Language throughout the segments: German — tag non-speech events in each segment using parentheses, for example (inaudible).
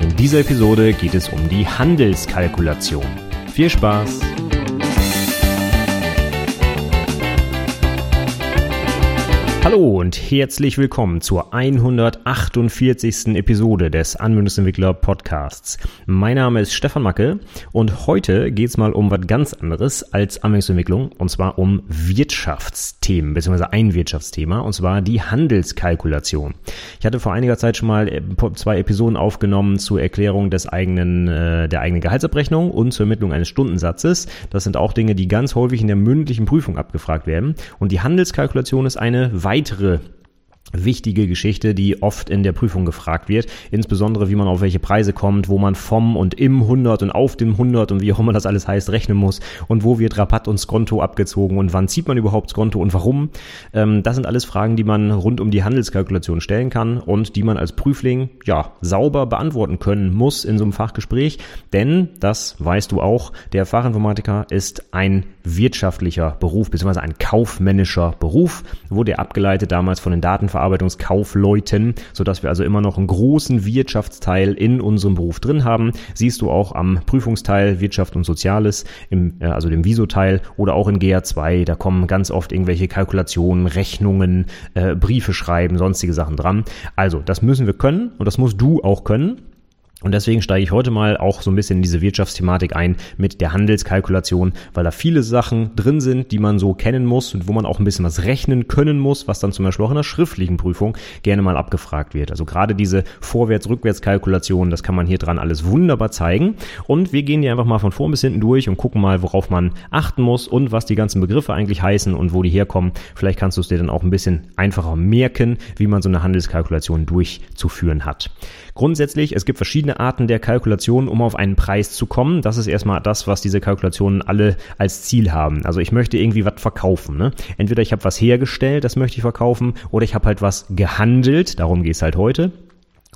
In dieser Episode geht es um die Handelskalkulation. Viel Spaß! Hallo und herzlich willkommen zur 148. Episode des Anwendungsentwickler Podcasts. Mein Name ist Stefan Macke und heute geht es mal um was ganz anderes als Anwendungsentwicklung und zwar um Wirtschaftsthemen bzw. ein Wirtschaftsthema und zwar die Handelskalkulation. Ich hatte vor einiger Zeit schon mal äh, zwei Episoden aufgenommen zur Erklärung des eigenen, äh, der eigenen Gehaltsabrechnung und zur Ermittlung eines Stundensatzes. Das sind auch Dinge, die ganz häufig in der mündlichen Prüfung abgefragt werden und die Handelskalkulation ist eine weitere weitere wichtige Geschichte, die oft in der Prüfung gefragt wird, insbesondere wie man auf welche Preise kommt, wo man vom und im 100 und auf dem 100 und wie auch immer das alles heißt rechnen muss. Und wo wird Rabatt und Skonto abgezogen und wann zieht man überhaupt Skonto und warum. Ähm, das sind alles Fragen, die man rund um die Handelskalkulation stellen kann und die man als Prüfling ja sauber beantworten können muss in so einem Fachgespräch, denn das weißt du auch, der Fachinformatiker ist ein wirtschaftlicher Beruf beziehungsweise ein kaufmännischer Beruf, wurde abgeleitet damals von den Daten Verarbeitungskaufleuten, sodass wir also immer noch einen großen Wirtschaftsteil in unserem Beruf drin haben. Siehst du auch am Prüfungsteil Wirtschaft und Soziales, im, äh, also dem Viso-Teil oder auch in GA2, da kommen ganz oft irgendwelche Kalkulationen, Rechnungen, äh, Briefe schreiben, sonstige Sachen dran. Also, das müssen wir können und das musst du auch können. Und deswegen steige ich heute mal auch so ein bisschen in diese Wirtschaftsthematik ein mit der Handelskalkulation, weil da viele Sachen drin sind, die man so kennen muss und wo man auch ein bisschen was rechnen können muss, was dann zum Beispiel auch in der schriftlichen Prüfung gerne mal abgefragt wird. Also gerade diese Vorwärts-Rückwärts-Kalkulation, das kann man hier dran alles wunderbar zeigen. Und wir gehen die einfach mal von vorn bis hinten durch und gucken mal, worauf man achten muss und was die ganzen Begriffe eigentlich heißen und wo die herkommen. Vielleicht kannst du es dir dann auch ein bisschen einfacher merken, wie man so eine Handelskalkulation durchzuführen hat. Grundsätzlich, es gibt verschiedene Arten der Kalkulation, um auf einen Preis zu kommen. Das ist erstmal das, was diese Kalkulationen alle als Ziel haben. Also ich möchte irgendwie was verkaufen. Ne? Entweder ich habe was hergestellt, das möchte ich verkaufen, oder ich habe halt was gehandelt, darum geht es halt heute.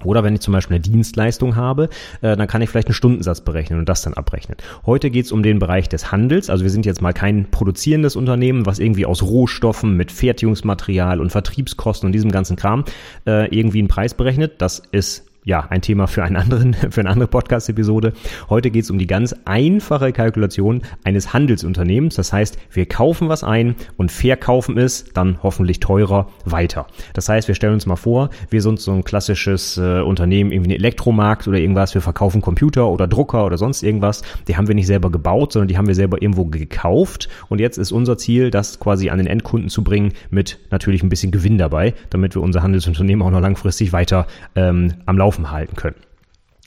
Oder wenn ich zum Beispiel eine Dienstleistung habe, äh, dann kann ich vielleicht einen Stundensatz berechnen und das dann abrechnen. Heute geht es um den Bereich des Handels. Also wir sind jetzt mal kein produzierendes Unternehmen, was irgendwie aus Rohstoffen mit Fertigungsmaterial und Vertriebskosten und diesem ganzen Kram äh, irgendwie einen Preis berechnet. Das ist ja, ein Thema für einen anderen, (laughs) für eine andere Podcast-Episode. Heute geht es um die ganz einfache Kalkulation eines Handelsunternehmens. Das heißt, wir kaufen was ein und verkaufen es dann hoffentlich teurer weiter. Das heißt, wir stellen uns mal vor, wir sind so ein klassisches äh, Unternehmen, irgendwie ein Elektromarkt oder irgendwas. Wir verkaufen Computer oder Drucker oder sonst irgendwas. Die haben wir nicht selber gebaut, sondern die haben wir selber irgendwo gekauft. Und jetzt ist unser Ziel, das quasi an den Endkunden zu bringen mit natürlich ein bisschen Gewinn dabei, damit wir unser Handelsunternehmen auch noch langfristig weiter ähm, am Laufen Laufen halten können.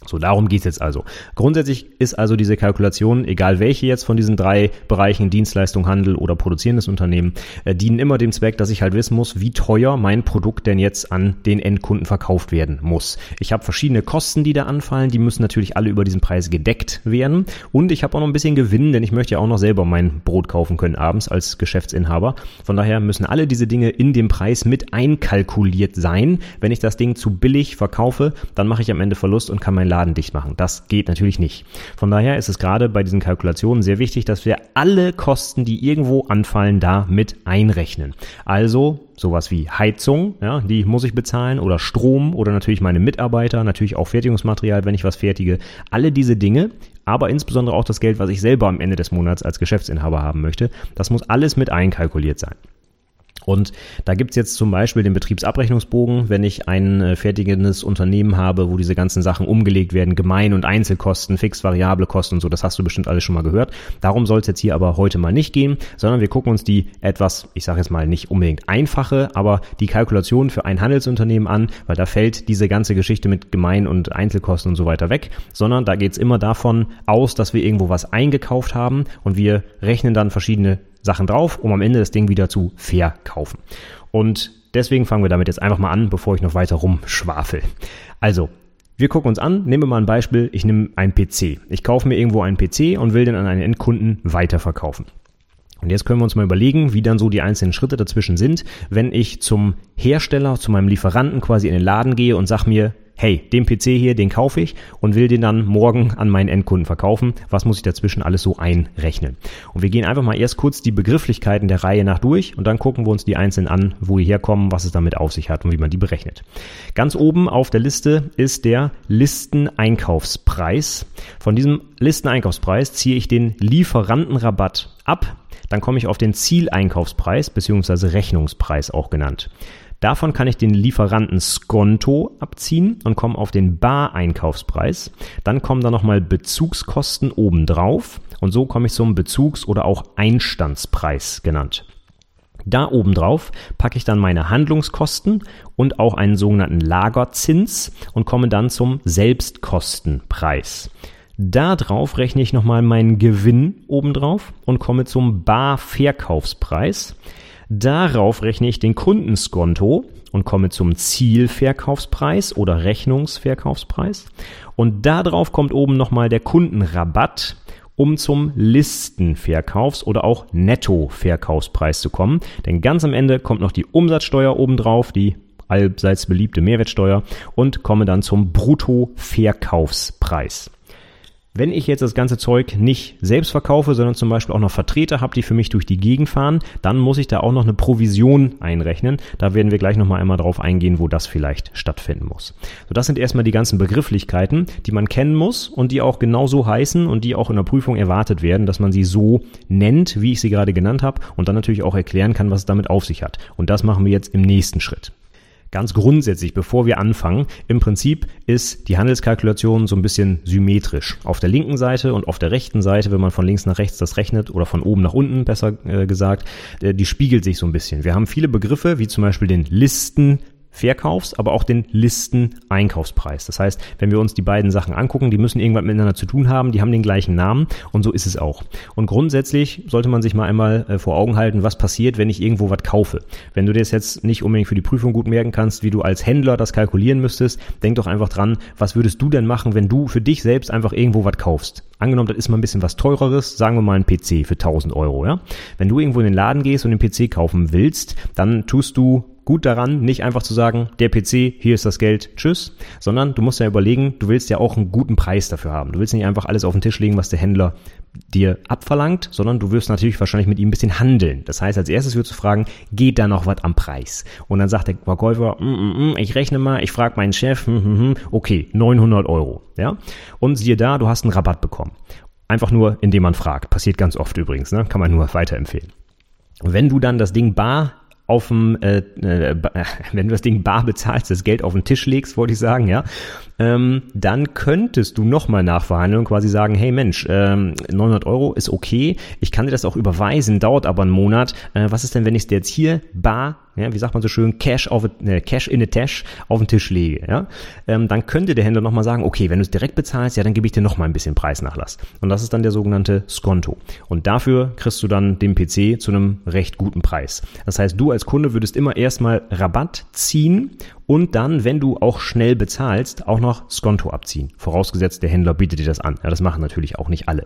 So, darum geht's jetzt also. Grundsätzlich ist also diese Kalkulation, egal welche jetzt von diesen drei Bereichen, Dienstleistung, Handel oder produzierendes Unternehmen, äh, dienen immer dem Zweck, dass ich halt wissen muss, wie teuer mein Produkt denn jetzt an den Endkunden verkauft werden muss. Ich habe verschiedene Kosten, die da anfallen, die müssen natürlich alle über diesen Preis gedeckt werden. Und ich habe auch noch ein bisschen Gewinn, denn ich möchte ja auch noch selber mein Brot kaufen können abends als Geschäftsinhaber. Von daher müssen alle diese Dinge in dem Preis mit einkalkuliert sein. Wenn ich das Ding zu billig verkaufe, dann mache ich am Ende Verlust und kann mein Laden dicht machen. Das geht natürlich nicht. Von daher ist es gerade bei diesen Kalkulationen sehr wichtig, dass wir alle Kosten, die irgendwo anfallen, da mit einrechnen. Also sowas wie Heizung, ja, die muss ich bezahlen oder Strom oder natürlich meine Mitarbeiter, natürlich auch Fertigungsmaterial, wenn ich was fertige. Alle diese Dinge aber insbesondere auch das Geld, was ich selber am Ende des Monats als Geschäftsinhaber haben möchte, das muss alles mit einkalkuliert sein. Und da gibt's jetzt zum Beispiel den Betriebsabrechnungsbogen, wenn ich ein äh, fertigendes Unternehmen habe, wo diese ganzen Sachen umgelegt werden, Gemein- und Einzelkosten, fix variable Kosten und so, das hast du bestimmt alles schon mal gehört. Darum soll es jetzt hier aber heute mal nicht gehen, sondern wir gucken uns die etwas, ich sage jetzt mal nicht unbedingt einfache, aber die Kalkulation für ein Handelsunternehmen an, weil da fällt diese ganze Geschichte mit Gemein- und Einzelkosten und so weiter weg, sondern da geht's immer davon aus, dass wir irgendwo was eingekauft haben und wir rechnen dann verschiedene Sachen drauf, um am Ende das Ding wieder zu verkaufen. Und deswegen fangen wir damit jetzt einfach mal an, bevor ich noch weiter rumschwafel. Also, Wir gucken uns an, nehmen wir mal ein Beispiel, ich nehme einen PC. Ich kaufe mir irgendwo einen PC und will den an einen Endkunden weiterverkaufen. Und jetzt können wir uns mal überlegen, wie dann so die einzelnen Schritte dazwischen sind, wenn ich zum Hersteller, zu meinem Lieferanten quasi in den Laden gehe und sag mir, hey, den PC hier, den kaufe ich und will den dann morgen an meinen Endkunden verkaufen. Was muss ich dazwischen alles so einrechnen? Und wir gehen einfach mal erst kurz die Begrifflichkeiten der Reihe nach durch und dann gucken wir uns die einzeln an, wo die herkommen, was es damit auf sich hat und wie man die berechnet. Ganz oben auf der Liste ist der Listeneinkaufspreis. Von diesem Listeneinkaufspreis ziehe ich den Lieferantenrabatt ab. Dann komme ich auf den Zieleinkaufspreis bzw. Rechnungspreis auch genannt. Davon kann ich den Lieferanten Skonto abziehen und komme auf den Bar-Einkaufspreis. Dann kommen da nochmal Bezugskosten obendrauf und so komme ich zum Bezugs- oder auch Einstandspreis genannt. Da obendrauf packe ich dann meine Handlungskosten und auch einen sogenannten Lagerzins und komme dann zum Selbstkostenpreis. Da drauf rechne ich nochmal meinen Gewinn obendrauf und komme zum Barverkaufspreis. Darauf rechne ich den Kundenskonto und komme zum Zielverkaufspreis oder Rechnungsverkaufspreis. Und darauf kommt oben nochmal der Kundenrabatt, um zum Listenverkaufs- oder auch Nettoverkaufspreis zu kommen. Denn ganz am Ende kommt noch die Umsatzsteuer obendrauf, die allseits beliebte Mehrwertsteuer und komme dann zum Bruttoverkaufspreis. Wenn ich jetzt das ganze Zeug nicht selbst verkaufe, sondern zum Beispiel auch noch Vertreter habe, die für mich durch die Gegend fahren, dann muss ich da auch noch eine Provision einrechnen. Da werden wir gleich nochmal einmal drauf eingehen, wo das vielleicht stattfinden muss. So, das sind erstmal die ganzen Begrifflichkeiten, die man kennen muss und die auch genauso heißen und die auch in der Prüfung erwartet werden, dass man sie so nennt, wie ich sie gerade genannt habe und dann natürlich auch erklären kann, was es damit auf sich hat. Und das machen wir jetzt im nächsten Schritt. Ganz grundsätzlich, bevor wir anfangen, im Prinzip ist die Handelskalkulation so ein bisschen symmetrisch. Auf der linken Seite und auf der rechten Seite, wenn man von links nach rechts das rechnet oder von oben nach unten besser äh, gesagt, äh, die spiegelt sich so ein bisschen. Wir haben viele Begriffe, wie zum Beispiel den Listen, Verkaufs-, aber auch den Listen-Einkaufspreis. Das heißt, wenn wir uns die beiden Sachen angucken, die müssen irgendwas miteinander zu tun haben, die haben den gleichen Namen und so ist es auch. Und grundsätzlich sollte man sich mal einmal äh, vor Augen halten, was passiert, wenn ich irgendwo was kaufe. Wenn du dir das jetzt nicht unbedingt für die Prüfung gut merken kannst, wie du als Händler das kalkulieren müsstest, denk doch einfach dran, was würdest du denn machen, wenn du für dich selbst einfach irgendwo was kaufst? Angenommen, das ist mal ein bisschen was teureres, sagen wir mal ein PC für 1000 Euro, ja? Wenn du irgendwo in den Laden gehst und den PC kaufen willst, dann tust du gut daran, nicht einfach zu sagen, der PC, hier ist das Geld, tschüss, sondern du musst ja überlegen, du willst ja auch einen guten Preis dafür haben. Du willst nicht einfach alles auf den Tisch legen, was der Händler dir abverlangt, sondern du wirst natürlich wahrscheinlich mit ihm ein bisschen handeln. Das heißt, als erstes würdest du fragen, geht da noch was am Preis? Und dann sagt der Verkäufer, mm, mm, mm, ich rechne mal, ich frage meinen Chef, mm, mm, mm, okay, 900 Euro, ja? Und siehe da, du hast einen Rabatt bekommen. Einfach nur, indem man fragt. Passiert ganz oft übrigens, ne? kann man nur weiterempfehlen. Wenn du dann das Ding bar auf dem, äh, äh, (laughs) wenn du das Ding bar bezahlst, das Geld auf den Tisch legst, wollte ich sagen, ja, ähm, dann könntest du nochmal nachverhandeln und quasi sagen, hey Mensch, ähm, 900 Euro ist okay, ich kann dir das auch überweisen, dauert aber einen Monat. Äh, was ist denn, wenn ich dir jetzt hier bar ja, wie sagt man so schön, Cash, auf, äh, Cash in a Tash auf den Tisch lege, ja, ähm, dann könnte der Händler nochmal sagen, okay, wenn du es direkt bezahlst, ja, dann gebe ich dir nochmal ein bisschen Preisnachlass. Und das ist dann der sogenannte Skonto. Und dafür kriegst du dann den PC zu einem recht guten Preis. Das heißt, du als Kunde würdest immer erstmal Rabatt ziehen und dann, wenn du auch schnell bezahlst, auch noch Skonto abziehen. Vorausgesetzt, der Händler bietet dir das an. Ja, das machen natürlich auch nicht alle.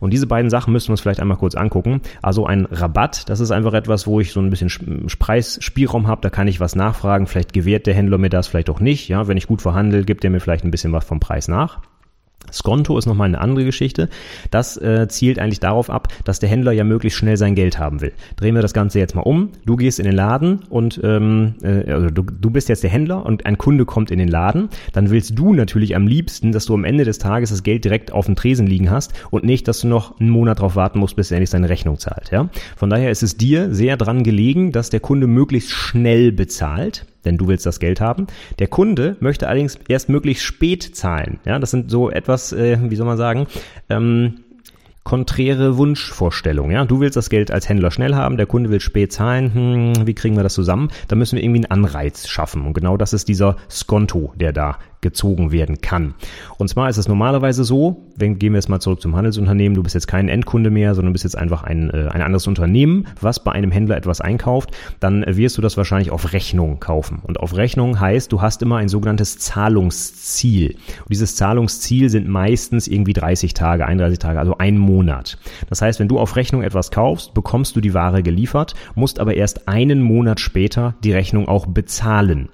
Und diese beiden Sachen müssen wir uns vielleicht einmal kurz angucken. Also ein Rabatt, das ist einfach etwas, wo ich so ein bisschen Preisspielraum habe, da kann ich was nachfragen, vielleicht gewährt der Händler mir das, vielleicht auch nicht. Ja, wenn ich gut verhandle, gibt er mir vielleicht ein bisschen was vom Preis nach. Skonto ist nochmal eine andere Geschichte. Das äh, zielt eigentlich darauf ab, dass der Händler ja möglichst schnell sein Geld haben will. Drehen wir das Ganze jetzt mal um. Du gehst in den Laden und ähm, äh, also du, du bist jetzt der Händler und ein Kunde kommt in den Laden. Dann willst du natürlich am liebsten, dass du am Ende des Tages das Geld direkt auf dem Tresen liegen hast und nicht, dass du noch einen Monat drauf warten musst, bis er endlich seine Rechnung zahlt. Ja? Von daher ist es dir sehr dran gelegen, dass der Kunde möglichst schnell bezahlt denn du willst das Geld haben. Der Kunde möchte allerdings erst möglichst spät zahlen. Ja, das sind so etwas, äh, wie soll man sagen, ähm, konträre Wunschvorstellung. Ja, du willst das Geld als Händler schnell haben, der Kunde will spät zahlen. Hm, wie kriegen wir das zusammen? Da müssen wir irgendwie einen Anreiz schaffen. Und genau das ist dieser Skonto, der da gezogen werden kann. Und zwar ist es normalerweise so, wenn gehen wir jetzt mal zurück zum Handelsunternehmen, du bist jetzt kein Endkunde mehr, sondern bist jetzt einfach ein, äh, ein anderes Unternehmen, was bei einem Händler etwas einkauft, dann wirst du das wahrscheinlich auf Rechnung kaufen. Und auf Rechnung heißt, du hast immer ein sogenanntes Zahlungsziel. Und dieses Zahlungsziel sind meistens irgendwie 30 Tage, 31 Tage, also ein Monat. Das heißt, wenn du auf Rechnung etwas kaufst, bekommst du die Ware geliefert, musst aber erst einen Monat später die Rechnung auch bezahlen.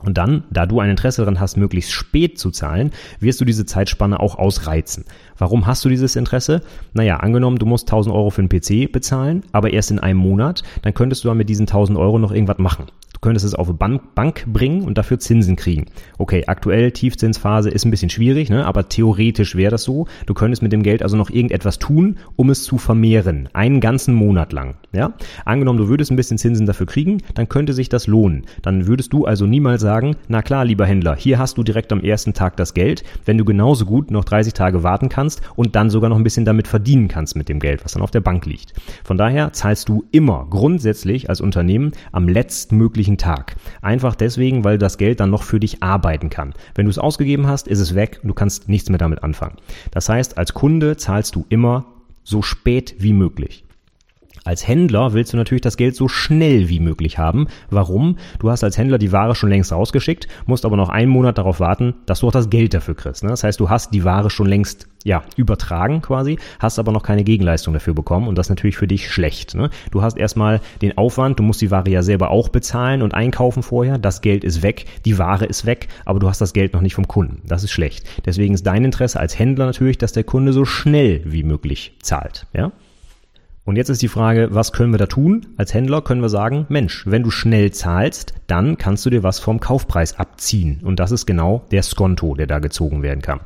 Und dann, da du ein Interesse daran hast, möglichst spät zu zahlen, wirst du diese Zeitspanne auch ausreizen. Warum hast du dieses Interesse? Naja, angenommen, du musst 1000 Euro für einen PC bezahlen, aber erst in einem Monat, dann könntest du dann mit diesen 1000 Euro noch irgendwas machen. Du könntest es auf eine Bank, Bank bringen und dafür Zinsen kriegen. Okay, aktuell Tiefzinsphase ist ein bisschen schwierig, ne? aber theoretisch wäre das so. Du könntest mit dem Geld also noch irgendetwas tun, um es zu vermehren. Einen ganzen Monat lang. Ja? Angenommen, du würdest ein bisschen Zinsen dafür kriegen, dann könnte sich das lohnen. Dann würdest du also niemals sagen, na klar, lieber Händler, hier hast du direkt am ersten Tag das Geld, wenn du genauso gut noch 30 Tage warten kannst und dann sogar noch ein bisschen damit verdienen kannst mit dem Geld, was dann auf der Bank liegt. Von daher zahlst du immer grundsätzlich als Unternehmen am letztmöglichen restlichen Tag. Einfach deswegen, weil das Geld dann noch für dich arbeiten kann. Wenn du es ausgegeben hast, ist es weg und du kannst nichts mehr damit anfangen. Das heißt, als Kunde zahlst du immer so spät wie möglich. Als Händler willst du natürlich das Geld so schnell wie möglich haben. Warum? Du hast als Händler die Ware schon längst rausgeschickt, musst aber noch einen Monat darauf warten, dass du auch das Geld dafür kriegst. Ne? Das heißt, du hast die Ware schon längst ja, übertragen quasi, hast aber noch keine Gegenleistung dafür bekommen und das ist natürlich für dich schlecht. Ne? Du hast erstmal den Aufwand, du musst die Ware ja selber auch bezahlen und einkaufen vorher, das Geld ist weg, die Ware ist weg, aber du hast das Geld noch nicht vom Kunden. Das ist schlecht. Deswegen ist dein Interesse als Händler natürlich, dass der Kunde so schnell wie möglich zahlt. Ja? Und jetzt ist die Frage, was können wir da tun? Als Händler können wir sagen, Mensch, wenn du schnell zahlst, dann kannst du dir was vom Kaufpreis abziehen. Und das ist genau der Skonto, der da gezogen werden kann.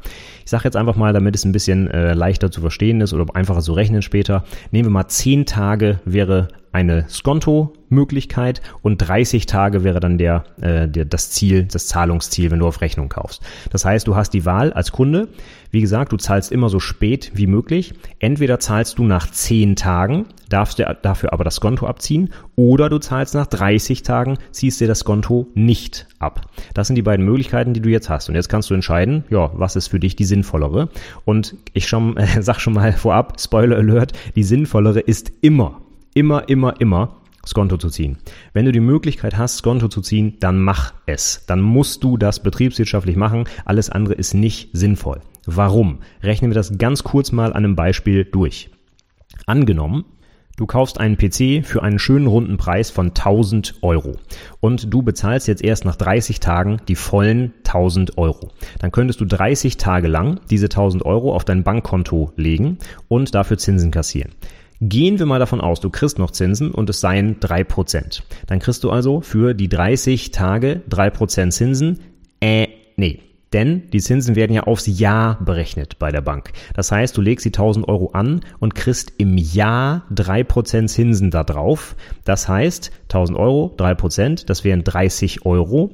Ich sage jetzt einfach mal, damit es ein bisschen äh, leichter zu verstehen ist oder einfacher zu rechnen später, nehmen wir mal 10 Tage wäre eine Skonto-Möglichkeit und 30 Tage wäre dann der, äh, der, das Ziel, das Zahlungsziel, wenn du auf Rechnung kaufst. Das heißt, du hast die Wahl als Kunde. Wie gesagt, du zahlst immer so spät wie möglich. Entweder zahlst du nach 10 Tagen, darfst du dafür aber das Skonto abziehen, oder du zahlst nach 30 Tagen, ziehst dir das Skonto nicht ab. Das sind die beiden Möglichkeiten, die du jetzt hast. Und jetzt kannst du entscheiden, ja, was ist für dich die sinnvollere. Und ich schon, äh, (laughs) sag schon mal vorab, Spoiler Alert, die sinnvollere ist immer immer, immer, immer Skonto zu ziehen. Wenn du die Möglichkeit hast, Skonto zu ziehen, dann mach es. Dann musst du das betriebswirtschaftlich machen. Alles andere ist nicht sinnvoll. Warum? Rechnen wir das ganz kurz mal an einem Beispiel durch. Angenommen, Du kaufst einen PC für einen schönen runden Preis von 1000 Euro und du bezahlst jetzt erst nach 30 Tagen die vollen 1000 Euro. Dann könntest du 30 Tage lang diese 1000 Euro auf dein Bankkonto legen und dafür Zinsen kassieren. Gehen wir mal davon aus, du kriegst noch Zinsen und es seien drei Prozent. Dann kriegst du also für die 30 Tage drei Prozent Zinsen. Äh, nee. Denn die Zinsen werden ja aufs Jahr berechnet bei der Bank. Das heißt, du legst die 1000 Euro an und kriegst im Jahr drei Prozent Zinsen da drauf. Das heißt, 1000 Euro, drei Prozent, das wären 30 Euro.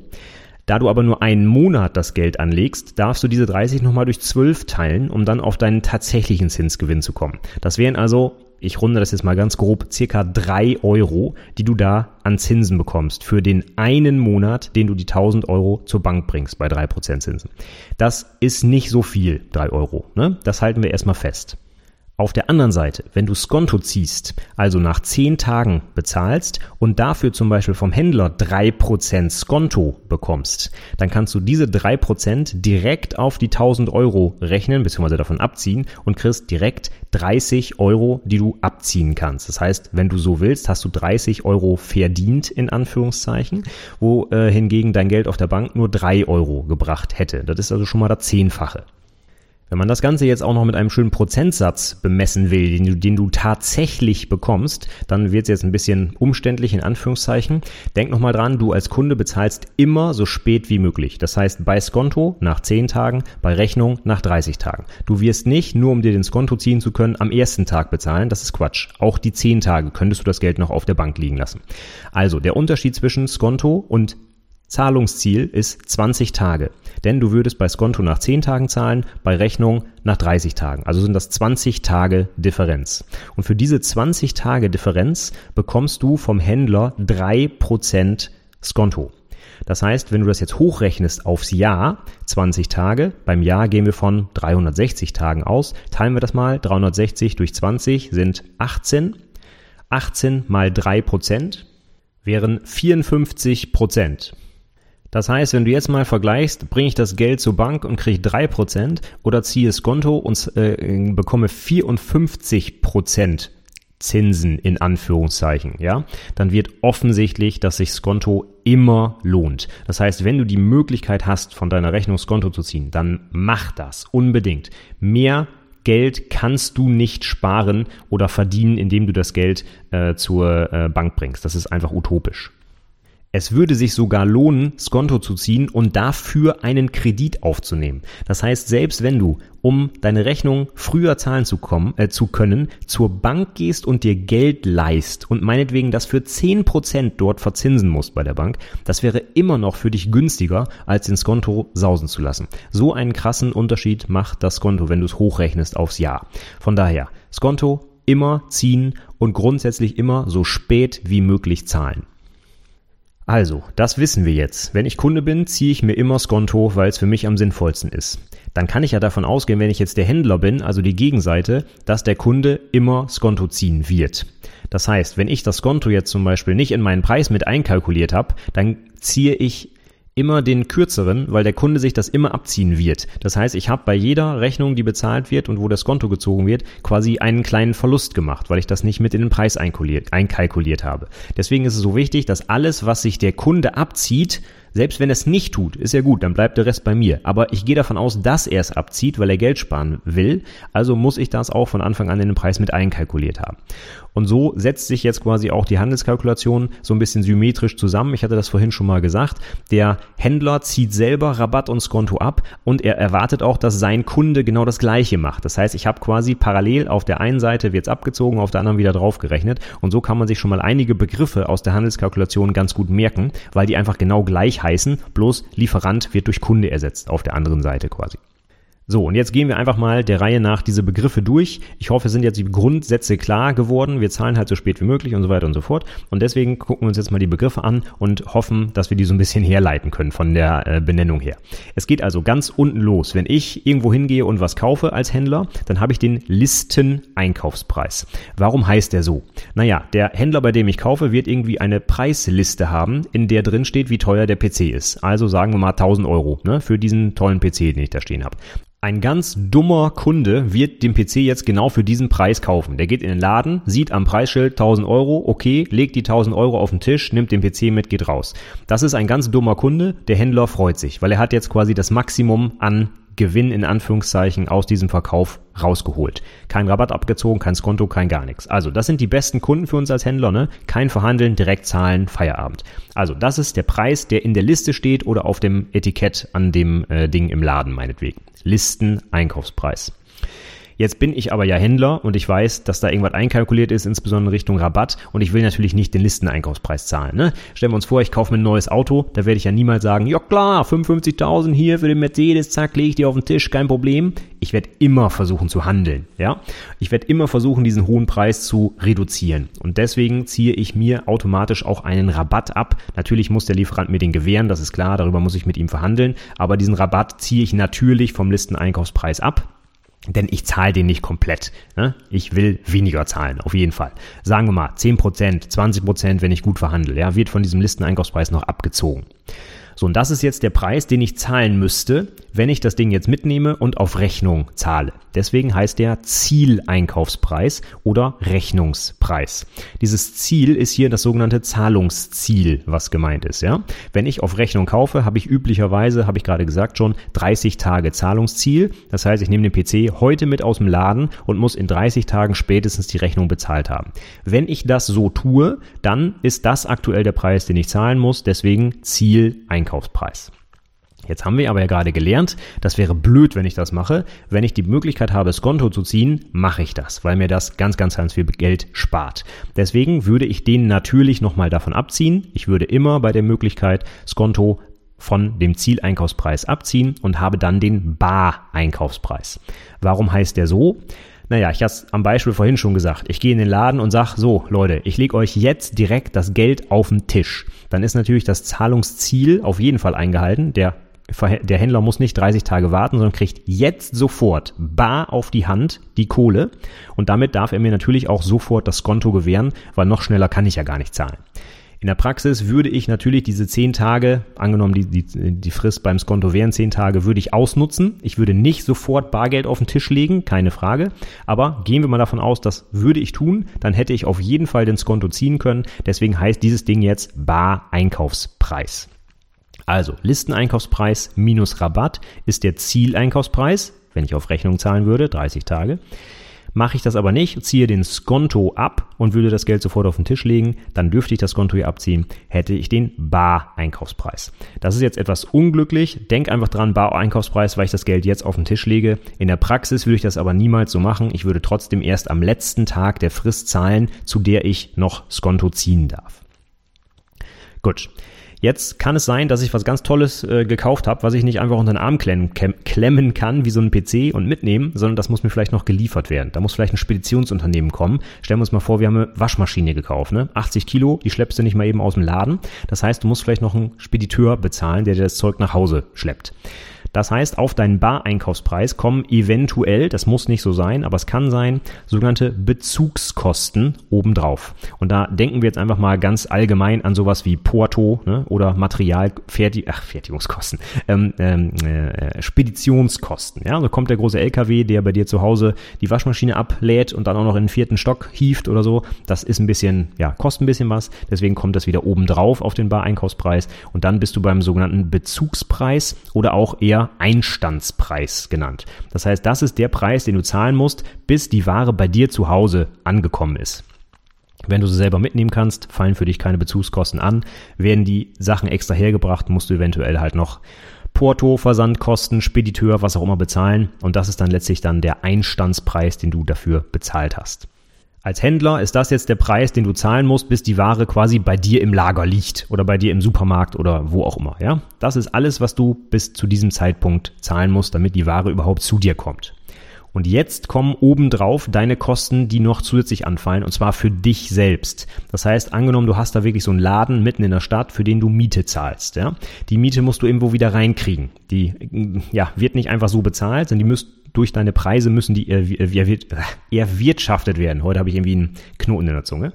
Da du aber nur einen Monat das Geld anlegst, darfst du diese 30 nochmal durch 12 teilen, um dann auf deinen tatsächlichen Zinsgewinn zu kommen. Das wären also ich runde das jetzt mal ganz grob, circa drei Euro, die du da an Zinsen bekommst für den einen Monat, den du die 1000 Euro zur Bank bringst bei drei Prozent Zinsen. Das ist nicht so viel, drei Euro. Ne? Das halten wir erstmal fest. Auf der anderen Seite, wenn du Skonto ziehst, also nach 10 Tagen bezahlst und dafür zum Beispiel vom Händler 3% Skonto bekommst, dann kannst du diese 3% direkt auf die 1000 Euro rechnen bzw. davon abziehen und kriegst direkt 30 Euro, die du abziehen kannst. Das heißt, wenn du so willst, hast du 30 Euro verdient in Anführungszeichen, wo äh, hingegen dein Geld auf der Bank nur 3 Euro gebracht hätte. Das ist also schon mal das Zehnfache. Wenn man das Ganze jetzt auch noch mit einem schönen Prozentsatz bemessen will, den du, den du tatsächlich bekommst, dann wird es jetzt ein bisschen umständlich in Anführungszeichen. Denk nochmal dran, du als Kunde bezahlst immer so spät wie möglich. Das heißt bei Skonto nach 10 Tagen, bei Rechnung nach 30 Tagen. Du wirst nicht, nur um dir den Skonto ziehen zu können, am ersten Tag bezahlen. Das ist Quatsch. Auch die 10 Tage könntest du das Geld noch auf der Bank liegen lassen. Also der Unterschied zwischen Skonto und Zahlungsziel ist 20 Tage. Denn du würdest bei Skonto nach 10 Tagen zahlen, bei Rechnung nach 30 Tagen. Also sind das 20 Tage Differenz. Und für diese 20 Tage Differenz bekommst du vom Händler 3% Skonto. Das heißt, wenn du das jetzt hochrechnest aufs Jahr, 20 Tage, beim Jahr gehen wir von 360 Tagen aus, teilen wir das mal, 360 durch 20 sind 18. 18 mal 3 Prozent wären 54 Prozent. Das heißt, wenn du jetzt mal vergleichst, bringe ich das Geld zur Bank und kriege 3% oder ziehe es Konto und äh, bekomme 54% Zinsen in Anführungszeichen, ja, dann wird offensichtlich, dass sich Skonto immer lohnt. Das heißt, wenn du die Möglichkeit hast, von deiner Rechnung Skonto zu ziehen, dann mach das unbedingt. Mehr Geld kannst du nicht sparen oder verdienen, indem du das Geld äh, zur äh, Bank bringst. Das ist einfach utopisch. Es würde sich sogar lohnen, Skonto zu ziehen und dafür einen Kredit aufzunehmen. Das heißt, selbst wenn du, um deine Rechnung früher zahlen zu, kommen, äh, zu können, zur Bank gehst und dir Geld leist und meinetwegen das für 10% dort verzinsen musst bei der Bank, das wäre immer noch für dich günstiger, als den Skonto sausen zu lassen. So einen krassen Unterschied macht das Skonto, wenn du es hochrechnest aufs Jahr. Von daher, Skonto immer ziehen und grundsätzlich immer so spät wie möglich zahlen. Also, das wissen wir jetzt. Wenn ich Kunde bin, ziehe ich mir immer Skonto, weil es für mich am sinnvollsten ist. Dann kann ich ja davon ausgehen, wenn ich jetzt der Händler bin, also die Gegenseite, dass der Kunde immer Skonto ziehen wird. Das heißt, wenn ich das Skonto jetzt zum Beispiel nicht in meinen Preis mit einkalkuliert habe, dann ziehe ich immer den kürzeren, weil der Kunde sich das immer abziehen wird. Das heißt, ich habe bei jeder Rechnung, die bezahlt wird und wo das Konto gezogen wird, quasi einen kleinen Verlust gemacht, weil ich das nicht mit in den Preis einkalkuliert habe. Deswegen ist es so wichtig, dass alles, was sich der Kunde abzieht, selbst wenn er es nicht tut, ist ja gut, dann bleibt der Rest bei mir. Aber ich gehe davon aus, dass er es abzieht, weil er Geld sparen will. Also muss ich das auch von Anfang an in den Preis mit einkalkuliert haben. Und so setzt sich jetzt quasi auch die Handelskalkulation so ein bisschen symmetrisch zusammen. Ich hatte das vorhin schon mal gesagt. Der Händler zieht selber Rabatt und Skonto ab und er erwartet auch, dass sein Kunde genau das Gleiche macht. Das heißt, ich habe quasi parallel auf der einen Seite wird es abgezogen, auf der anderen wieder draufgerechnet. Und so kann man sich schon mal einige Begriffe aus der Handelskalkulation ganz gut merken, weil die einfach genau gleich heißen, bloß Lieferant wird durch Kunde ersetzt auf der anderen Seite quasi. So, und jetzt gehen wir einfach mal der Reihe nach diese Begriffe durch. Ich hoffe, es sind jetzt die Grundsätze klar geworden. Wir zahlen halt so spät wie möglich und so weiter und so fort. Und deswegen gucken wir uns jetzt mal die Begriffe an und hoffen, dass wir die so ein bisschen (laughs) herleiten können von der äh, Benennung her. Es geht also ganz unten los. Wenn ich irgendwo hingehe und was kaufe als Händler, dann habe ich den Listeneinkaufspreis. Warum heißt der so? Naja, der Händler, bei dem ich kaufe, wird irgendwie eine Preisliste haben, in der drin steht, wie teuer der PC ist. Also sagen wir mal 1000 Euro ne, für diesen tollen PC, den ich da stehen habe. Ein ganz dummer Kunde wird den PC jetzt genau für diesen Preis kaufen. Der geht in den Laden, sieht am Preisschild 1000 Euro, okay, legt die 1000 Euro auf den Tisch, nimmt den PC mit, geht raus. Das ist ein ganz dummer Kunde. Der Händler freut sich, weil er hat jetzt quasi das Maximum an Gewinn in Anführungszeichen aus diesem Verkauf rausgeholt. Kein Rabatt abgezogen, kein Skonto, kein gar nichts. Also das sind die besten Kunden für uns als Händler, ne? Kein Verhandeln, direkt zahlen, Feierabend. Also das ist der Preis, der in der Liste steht oder auf dem Etikett an dem äh, Ding im Laden meinetwegen. Listen-Einkaufspreis. Jetzt bin ich aber ja Händler und ich weiß, dass da irgendwas einkalkuliert ist, insbesondere Richtung Rabatt und ich will natürlich nicht den Listeneinkaufspreis zahlen. Ne? Stellen wir uns vor, ich kaufe mir ein neues Auto, da werde ich ja niemals sagen, ja klar, 55.000 hier für den Mercedes, zack, lege ich dir auf den Tisch, kein Problem. Ich werde immer versuchen zu handeln. Ja, Ich werde immer versuchen, diesen hohen Preis zu reduzieren und deswegen ziehe ich mir automatisch auch einen Rabatt ab. Natürlich muss der Lieferant mir den gewähren, das ist klar, darüber muss ich mit ihm verhandeln, aber diesen Rabatt ziehe ich natürlich vom Listeneinkaufspreis ab denn ich zahle den nicht komplett. Ne? Ich will weniger zahlen, auf jeden Fall. Sagen wir mal 10%, 20%, wenn ich gut verhandle, ja, wird von diesem Listeneinkaufspreis noch abgezogen. So, und das ist jetzt der Preis, den ich zahlen müsste, wenn ich das Ding jetzt mitnehme und auf Rechnung zahle. Deswegen heißt der Zieleinkaufspreis oder Rechnungspreis. Dieses Ziel ist hier das sogenannte Zahlungsziel, was gemeint ist, ja? Wenn ich auf Rechnung kaufe, habe ich üblicherweise, habe ich gerade gesagt schon, 30 Tage Zahlungsziel. Das heißt, ich nehme den PC heute mit aus dem Laden und muss in 30 Tagen spätestens die Rechnung bezahlt haben. Wenn ich das so tue, dann ist das aktuell der Preis, den ich zahlen muss, deswegen Zieleinkaufspreis. Einkaufspreis. Jetzt haben wir aber ja gerade gelernt, das wäre blöd, wenn ich das mache. Wenn ich die Möglichkeit habe, Skonto zu ziehen, mache ich das, weil mir das ganz, ganz, ganz viel Geld spart. Deswegen würde ich den natürlich nochmal davon abziehen. Ich würde immer bei der Möglichkeit Skonto von dem Zieleinkaufspreis abziehen und habe dann den Bar-Einkaufspreis. Warum heißt der so? Naja, ich habe es am Beispiel vorhin schon gesagt. Ich gehe in den Laden und sage, so Leute, ich lege euch jetzt direkt das Geld auf den Tisch. Dann ist natürlich das Zahlungsziel auf jeden Fall eingehalten. Der der Händler muss nicht 30 Tage warten, sondern kriegt jetzt sofort bar auf die Hand die Kohle und damit darf er mir natürlich auch sofort das Konto gewähren, weil noch schneller kann ich ja gar nicht zahlen. In der Praxis würde ich natürlich diese 10 Tage, angenommen die, die, die Frist beim Skonto wären 10 Tage, würde ich ausnutzen. Ich würde nicht sofort Bargeld auf den Tisch legen, keine Frage. Aber gehen wir mal davon aus, das würde ich tun, dann hätte ich auf jeden Fall den Skonto ziehen können. Deswegen heißt dieses Ding jetzt Bar-Einkaufspreis. Also Listeneinkaufspreis minus Rabatt ist der Zieleinkaufspreis, wenn ich auf Rechnung zahlen würde, 30 Tage. Mache ich das aber nicht, ziehe den Skonto ab und würde das Geld sofort auf den Tisch legen, dann dürfte ich das Skonto hier abziehen, hätte ich den Bar-Einkaufspreis. Das ist jetzt etwas unglücklich. Denk einfach dran, Bar-Einkaufspreis, weil ich das Geld jetzt auf den Tisch lege. In der Praxis würde ich das aber niemals so machen. Ich würde trotzdem erst am letzten Tag der Frist zahlen, zu der ich noch Skonto ziehen darf. Gut. Jetzt kann es sein, dass ich was ganz Tolles äh, gekauft habe, was ich nicht einfach unter den Arm klemmen, klemmen kann, wie so ein PC und mitnehmen, sondern das muss mir vielleicht noch geliefert werden. Da muss vielleicht ein Speditionsunternehmen kommen. Stellen wir uns mal vor, wir haben eine Waschmaschine gekauft, ne? 80 Kilo, die schleppst du nicht mal eben aus dem Laden. Das heißt, du musst vielleicht noch einen Spediteur bezahlen, der dir das Zeug nach Hause schleppt. Das heißt, auf deinen Bar-Einkaufspreis kommen eventuell, das muss nicht so sein, aber es kann sein, sogenannte Bezugskosten obendrauf. Und da denken wir jetzt einfach mal ganz allgemein an sowas wie Porto ne, oder Material, Fertigungskosten, ähm, ähm, äh, Speditionskosten. Ja, also kommt der große LKW, der bei dir zu Hause die Waschmaschine ablädt und dann auch noch in den vierten Stock hieft oder so. Das ist ein bisschen, ja, kostet ein bisschen was. Deswegen kommt das wieder obendrauf auf den Bar-Einkaufspreis und dann bist du beim sogenannten Bezugspreis oder auch eher Einstandspreis genannt. Das heißt, das ist der Preis, den du zahlen musst, bis die Ware bei dir zu Hause angekommen ist. Wenn du sie selber mitnehmen kannst, fallen für dich keine Bezugskosten an. Werden die Sachen extra hergebracht, musst du eventuell halt noch Porto, Versandkosten, Spediteur, was auch immer bezahlen. Und das ist dann letztlich dann der Einstandspreis, den du dafür bezahlt hast. Als Händler ist das jetzt der Preis, den du zahlen musst, bis die Ware quasi bei dir im Lager liegt oder bei dir im Supermarkt oder wo auch immer, ja? Das ist alles, was du bis zu diesem Zeitpunkt zahlen musst, damit die Ware überhaupt zu dir kommt. Und jetzt kommen obendrauf deine Kosten, die noch zusätzlich anfallen, und zwar für dich selbst. Das heißt, angenommen, du hast da wirklich so einen Laden mitten in der Stadt, für den du Miete zahlst. Ja? Die Miete musst du irgendwo wieder reinkriegen. Die ja, wird nicht einfach so bezahlt, sondern die müsst, durch deine Preise müssen die erwirtschaftet werden. Heute habe ich irgendwie einen Knoten in der Zunge.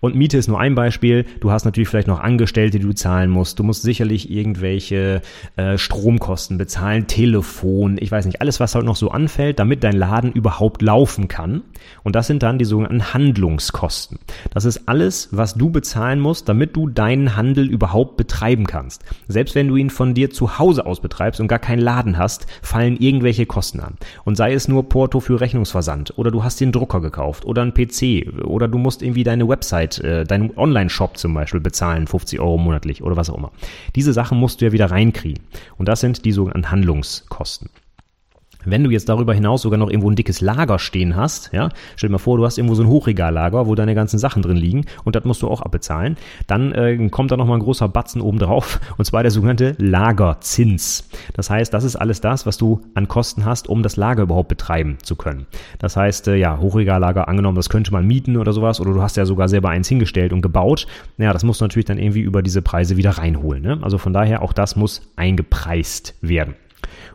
Und Miete ist nur ein Beispiel. Du hast natürlich vielleicht noch Angestellte, die du zahlen musst. Du musst sicherlich irgendwelche äh, Stromkosten bezahlen, Telefon, ich weiß nicht, alles, was halt noch so anfällt, damit dein Laden überhaupt laufen kann. Und das sind dann die sogenannten Handlungskosten. Das ist alles, was du bezahlen musst, damit du deinen Handel überhaupt betreiben kannst. Selbst wenn du ihn von dir zu Hause aus betreibst und gar keinen Laden hast, fallen irgendwelche Kosten an. Und sei es nur Porto für Rechnungsversand oder du hast den Drucker gekauft oder ein PC oder du musst irgendwie deine Website, äh, deinen Online-Shop zum Beispiel bezahlen, 50 Euro monatlich oder was auch immer. Diese Sachen musst du ja wieder reinkriegen. Und das sind die sogenannten Handlungskosten. Wenn du jetzt darüber hinaus sogar noch irgendwo ein dickes Lager stehen hast, ja, stell dir mal vor, du hast irgendwo so ein Hochregallager, wo deine ganzen Sachen drin liegen und das musst du auch abbezahlen, dann äh, kommt da nochmal ein großer Batzen oben drauf (laughs) und zwar der sogenannte Lagerzins. Das heißt, das ist alles das, was du an Kosten hast, um das Lager überhaupt betreiben zu können. Das heißt, äh, ja, Hochregallager angenommen, das könnte man mieten oder sowas oder du hast ja sogar selber eins hingestellt und gebaut. Ja, das musst du natürlich dann irgendwie über diese Preise wieder reinholen. Ne? Also von daher, auch das muss eingepreist werden.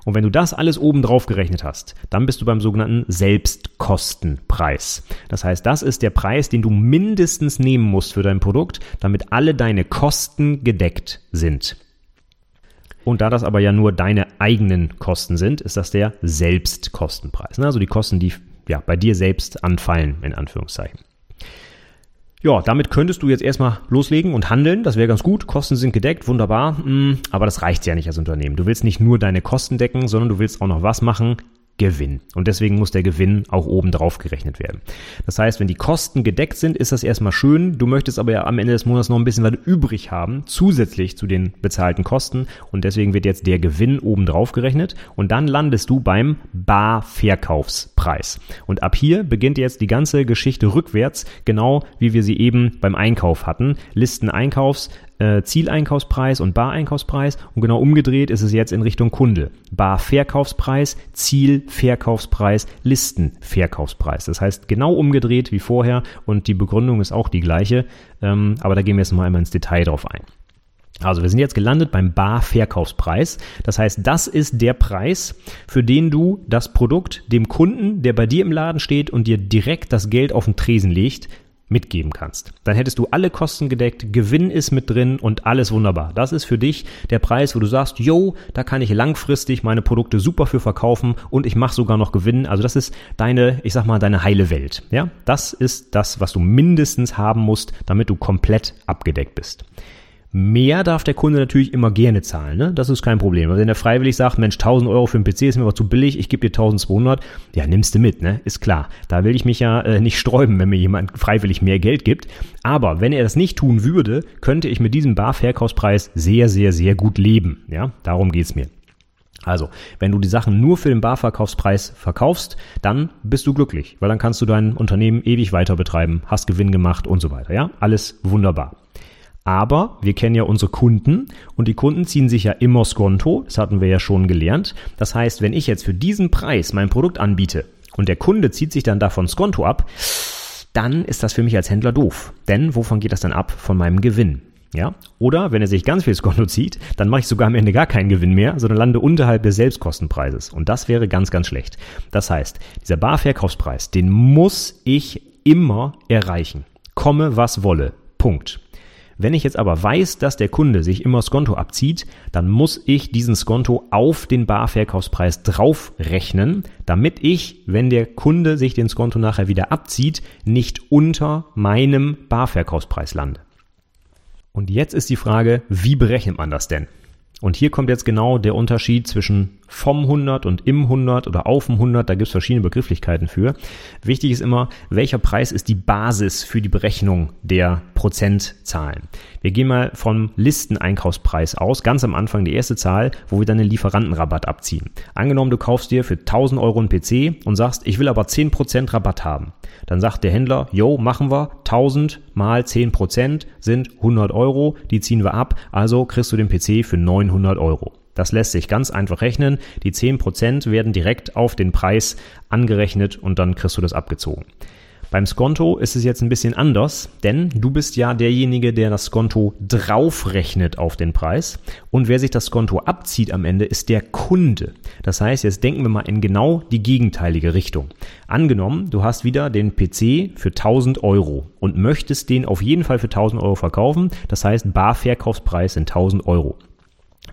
Und wenn du das alles oben drauf gerechnet hast, dann bist du beim sogenannten Selbstkostenpreis. Das heißt, das ist der Preis, den du mindestens nehmen musst für dein Produkt, damit alle deine Kosten gedeckt sind. Und da das aber ja nur deine eigenen Kosten sind, ist das der Selbstkostenpreis. Also die Kosten, die ja, bei dir selbst anfallen, in Anführungszeichen. Ja, damit könntest du jetzt erstmal loslegen und handeln. Das wäre ganz gut. Kosten sind gedeckt, wunderbar. Hm, aber das reicht ja nicht als Unternehmen. Du willst nicht nur deine Kosten decken, sondern du willst auch noch was machen? Gewinn. Und deswegen muss der Gewinn auch oben drauf gerechnet werden. Das heißt, wenn die Kosten gedeckt sind, ist das erstmal schön. Du möchtest aber ja am Ende des Monats noch ein bisschen was übrig haben, zusätzlich zu den bezahlten Kosten. Und deswegen wird jetzt der Gewinn oben drauf gerechnet. Und dann landest du beim Barverkaufspreis. Und ab hier beginnt jetzt die ganze Geschichte rückwärts, genau wie wir sie eben beim Einkauf hatten. Listen Einkaufs, äh, Zieleinkaufspreis und Bareinkaufspreis und genau umgedreht ist es jetzt in Richtung Kunde. Barverkaufspreis, Zielverkaufspreis, Listenverkaufspreis. Das heißt genau umgedreht wie vorher und die Begründung ist auch die gleiche, ähm, aber da gehen wir jetzt mal einmal ins Detail drauf ein. Also wir sind jetzt gelandet beim Barverkaufspreis. Das heißt, das ist der Preis, für den du das Produkt dem Kunden, der bei dir im Laden steht und dir direkt das Geld auf den Tresen legt, mitgeben kannst. Dann hättest du alle Kosten gedeckt, Gewinn ist mit drin und alles wunderbar. Das ist für dich der Preis, wo du sagst, yo, da kann ich langfristig meine Produkte super für verkaufen und ich mache sogar noch Gewinn. Also das ist deine, ich sag mal, deine heile Welt. Ja, das ist das, was du mindestens haben musst, damit du komplett abgedeckt bist. Mehr darf der Kunde natürlich immer gerne zahlen, ne? Das ist kein Problem. Also wenn er freiwillig sagt, Mensch, 1000 Euro für einen PC ist mir aber zu billig, ich gebe dir 1200, ja, nimmst du mit, ne? Ist klar. Da will ich mich ja äh, nicht sträuben, wenn mir jemand freiwillig mehr Geld gibt. Aber wenn er das nicht tun würde, könnte ich mit diesem Barverkaufspreis sehr, sehr, sehr gut leben, ja? Darum geht's mir. Also, wenn du die Sachen nur für den Barverkaufspreis verkaufst, dann bist du glücklich, weil dann kannst du dein Unternehmen ewig weiter betreiben, hast Gewinn gemacht und so weiter, ja? Alles wunderbar. Aber wir kennen ja unsere Kunden und die Kunden ziehen sich ja immer Skonto. Das hatten wir ja schon gelernt. Das heißt, wenn ich jetzt für diesen Preis mein Produkt anbiete und der Kunde zieht sich dann davon Skonto ab, dann ist das für mich als Händler doof. Denn wovon geht das dann ab? Von meinem Gewinn. Ja? Oder wenn er sich ganz viel Skonto zieht, dann mache ich sogar am Ende gar keinen Gewinn mehr, sondern lande unterhalb des Selbstkostenpreises. Und das wäre ganz, ganz schlecht. Das heißt, dieser Barverkaufspreis, den muss ich immer erreichen. Komme, was wolle. Punkt. Wenn ich jetzt aber weiß, dass der Kunde sich immer Skonto abzieht, dann muss ich diesen Skonto auf den Barverkaufspreis draufrechnen, damit ich, wenn der Kunde sich den Skonto nachher wieder abzieht, nicht unter meinem Barverkaufspreis lande. Und jetzt ist die Frage, wie berechnet man das denn? Und hier kommt jetzt genau der Unterschied zwischen vom 100 und im 100 oder auf dem 100. Da gibt es verschiedene Begrifflichkeiten für. Wichtig ist immer, welcher Preis ist die Basis für die Berechnung der Prozentzahlen. Wir gehen mal vom Listeneinkaufspreis aus, ganz am Anfang die erste Zahl, wo wir dann den Lieferantenrabatt abziehen. Angenommen, du kaufst dir für 1000 Euro einen PC und sagst, ich will aber 10% Rabatt haben. Dann sagt der Händler, yo, machen wir, 1000 mal 10% sind 100 Euro, die ziehen wir ab, also kriegst du den PC für 900 Euro. Das lässt sich ganz einfach rechnen. Die 10% werden direkt auf den Preis angerechnet und dann kriegst du das abgezogen. Beim Skonto ist es jetzt ein bisschen anders, denn du bist ja derjenige, der das Skonto draufrechnet auf den Preis. Und wer sich das Skonto abzieht am Ende, ist der Kunde. Das heißt, jetzt denken wir mal in genau die gegenteilige Richtung. Angenommen, du hast wieder den PC für 1000 Euro und möchtest den auf jeden Fall für 1000 Euro verkaufen. Das heißt, Barverkaufspreis sind 1000 Euro.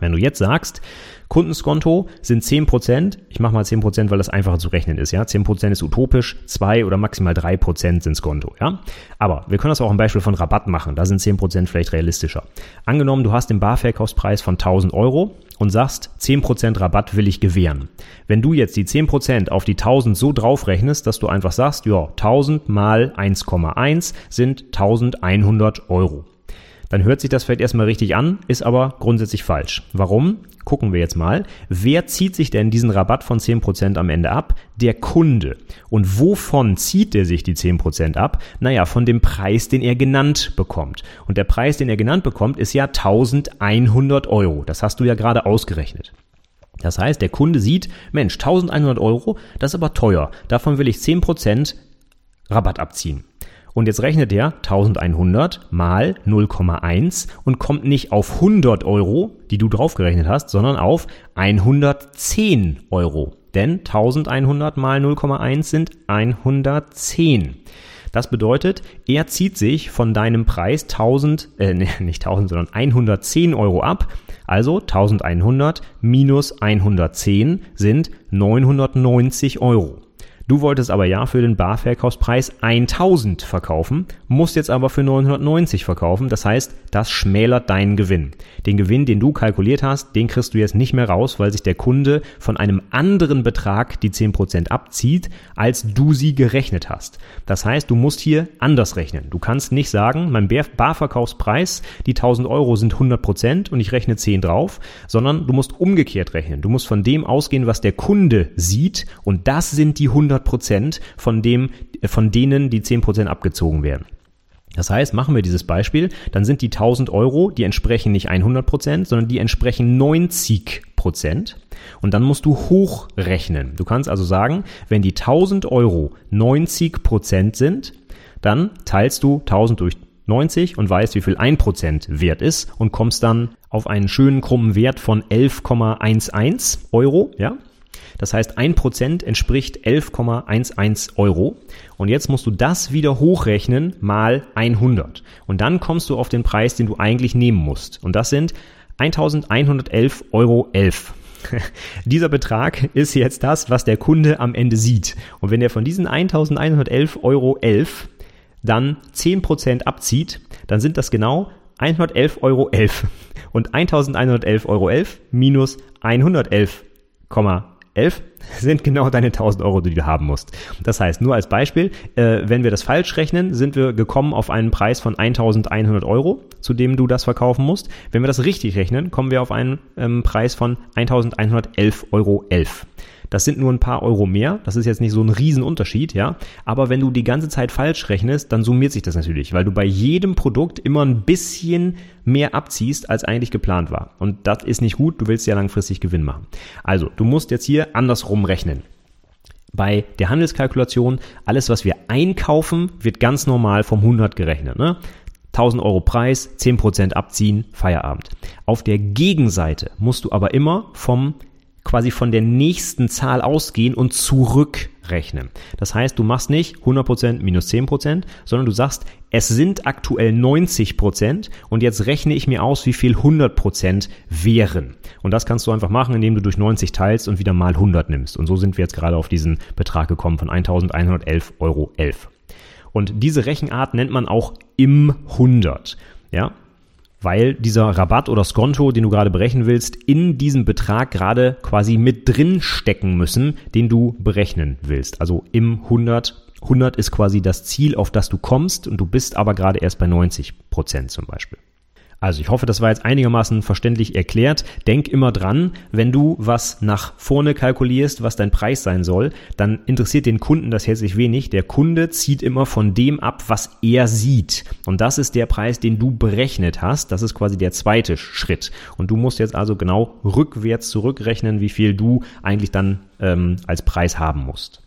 Wenn du jetzt sagst, Kundenskonto sind 10%. Ich mache mal 10%, weil das einfacher zu rechnen ist. Ja, 10% ist utopisch, 2 oder maximal 3% sind Skonto. Ja, aber wir können das auch ein Beispiel von Rabatt machen. Da sind 10% vielleicht realistischer. Angenommen, du hast den Barverkaufspreis von 1000 Euro und sagst, 10% Rabatt will ich gewähren. Wenn du jetzt die 10% auf die 1000 so draufrechnest, dass du einfach sagst, ja, 1000 mal 1,1 sind 1100 Euro dann hört sich das vielleicht erstmal richtig an, ist aber grundsätzlich falsch. Warum? Gucken wir jetzt mal. Wer zieht sich denn diesen Rabatt von 10% am Ende ab? Der Kunde. Und wovon zieht er sich die 10% ab? Naja, von dem Preis, den er genannt bekommt. Und der Preis, den er genannt bekommt, ist ja 1100 Euro. Das hast du ja gerade ausgerechnet. Das heißt, der Kunde sieht, Mensch, 1100 Euro, das ist aber teuer. Davon will ich 10% Rabatt abziehen. Und jetzt rechnet er 1100 mal 0,1 und kommt nicht auf 100 Euro, die du draufgerechnet hast, sondern auf 110 Euro. Denn 1100 mal 0,1 sind 110. Das bedeutet, er zieht sich von deinem Preis 1000, äh, (laughs) nicht 1000, sondern 110 Euro ab. Also 1100 minus 110 sind 990 Euro. Du wolltest aber ja für den Barverkaufspreis 1000 verkaufen, musst jetzt aber für 990 verkaufen. Das heißt, das schmälert deinen Gewinn. Den Gewinn, den du kalkuliert hast, den kriegst du jetzt nicht mehr raus, weil sich der Kunde von einem anderen Betrag die 10% abzieht, als du sie gerechnet hast. Das heißt, du musst hier anders rechnen. Du kannst nicht sagen, mein Barverkaufspreis, die 1000 Euro sind 100% und ich rechne 10 drauf, sondern du musst umgekehrt rechnen. Du musst von dem ausgehen, was der Kunde sieht und das sind die 100 Prozent von dem, von denen die 10 Prozent abgezogen werden. Das heißt, machen wir dieses Beispiel, dann sind die 1000 Euro, die entsprechen nicht 100 Prozent, sondern die entsprechen 90 Prozent. Und dann musst du hochrechnen. Du kannst also sagen, wenn die 1000 Euro 90 Prozent sind, dann teilst du 1000 durch 90 und weißt, wie viel 1% wert ist und kommst dann auf einen schönen krummen Wert von 11,11 Euro, ja? Das heißt, 1% entspricht 11,11 Euro. Und jetzt musst du das wieder hochrechnen mal 100. Und dann kommst du auf den Preis, den du eigentlich nehmen musst. Und das sind 1111,11 Euro. (laughs) Dieser Betrag ist jetzt das, was der Kunde am Ende sieht. Und wenn er von diesen 1111,11 Euro dann 10% abzieht, dann sind das genau 111,11 Euro. Und 1111,11 Euro minus 111,11 (laughs) sind genau deine 1000 Euro, die du haben musst. Das heißt, nur als Beispiel, äh, wenn wir das falsch rechnen, sind wir gekommen auf einen Preis von 1100 Euro, zu dem du das verkaufen musst. Wenn wir das richtig rechnen, kommen wir auf einen ähm, Preis von 1111,11 Euro. Das sind nur ein paar Euro mehr. Das ist jetzt nicht so ein Riesenunterschied, ja. Aber wenn du die ganze Zeit falsch rechnest, dann summiert sich das natürlich, weil du bei jedem Produkt immer ein bisschen mehr abziehst, als eigentlich geplant war. Und das ist nicht gut. Du willst ja langfristig Gewinn machen. Also, du musst jetzt hier andersrum rechnen. Bei der Handelskalkulation, alles, was wir einkaufen, wird ganz normal vom 100 gerechnet. Ne? 1000 Euro Preis, 10% abziehen, Feierabend. Auf der Gegenseite musst du aber immer vom quasi von der nächsten Zahl ausgehen und zurückrechnen. Das heißt, du machst nicht 100% minus 10%, sondern du sagst, es sind aktuell 90% und jetzt rechne ich mir aus, wie viel 100% wären. Und das kannst du einfach machen, indem du durch 90 teilst und wieder mal 100 nimmst. Und so sind wir jetzt gerade auf diesen Betrag gekommen von 1111,11 Euro. Und diese Rechenart nennt man auch im 100. Ja, weil dieser Rabatt oder Skonto, den du gerade berechnen willst, in diesem Betrag gerade quasi mit drin stecken müssen, den du berechnen willst. Also im 100. 100 ist quasi das Ziel, auf das du kommst und du bist aber gerade erst bei 90 Prozent zum Beispiel. Also ich hoffe, das war jetzt einigermaßen verständlich erklärt. Denk immer dran, wenn du was nach vorne kalkulierst, was dein Preis sein soll, dann interessiert den Kunden das herzlich wenig. Der Kunde zieht immer von dem ab, was er sieht. Und das ist der Preis, den du berechnet hast. Das ist quasi der zweite Schritt. Und du musst jetzt also genau rückwärts zurückrechnen, wie viel du eigentlich dann ähm, als Preis haben musst.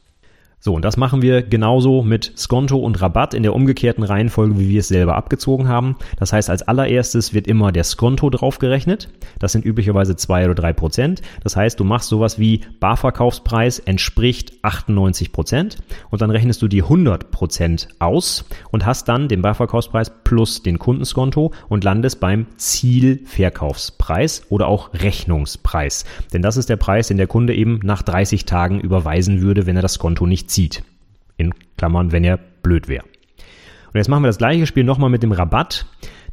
So, und das machen wir genauso mit Skonto und Rabatt in der umgekehrten Reihenfolge, wie wir es selber abgezogen haben. Das heißt, als allererstes wird immer der Skonto draufgerechnet. Das sind üblicherweise zwei oder drei Prozent. Das heißt, du machst sowas wie Barverkaufspreis entspricht 98 Prozent und dann rechnest du die 100 Prozent aus und hast dann den Barverkaufspreis plus den Kundenskonto und landest beim Zielverkaufspreis oder auch Rechnungspreis. Denn das ist der Preis, den der Kunde eben nach 30 Tagen überweisen würde, wenn er das Konto nicht zieht. In Klammern, wenn er blöd wäre. Und jetzt machen wir das gleiche Spiel nochmal mit dem Rabatt,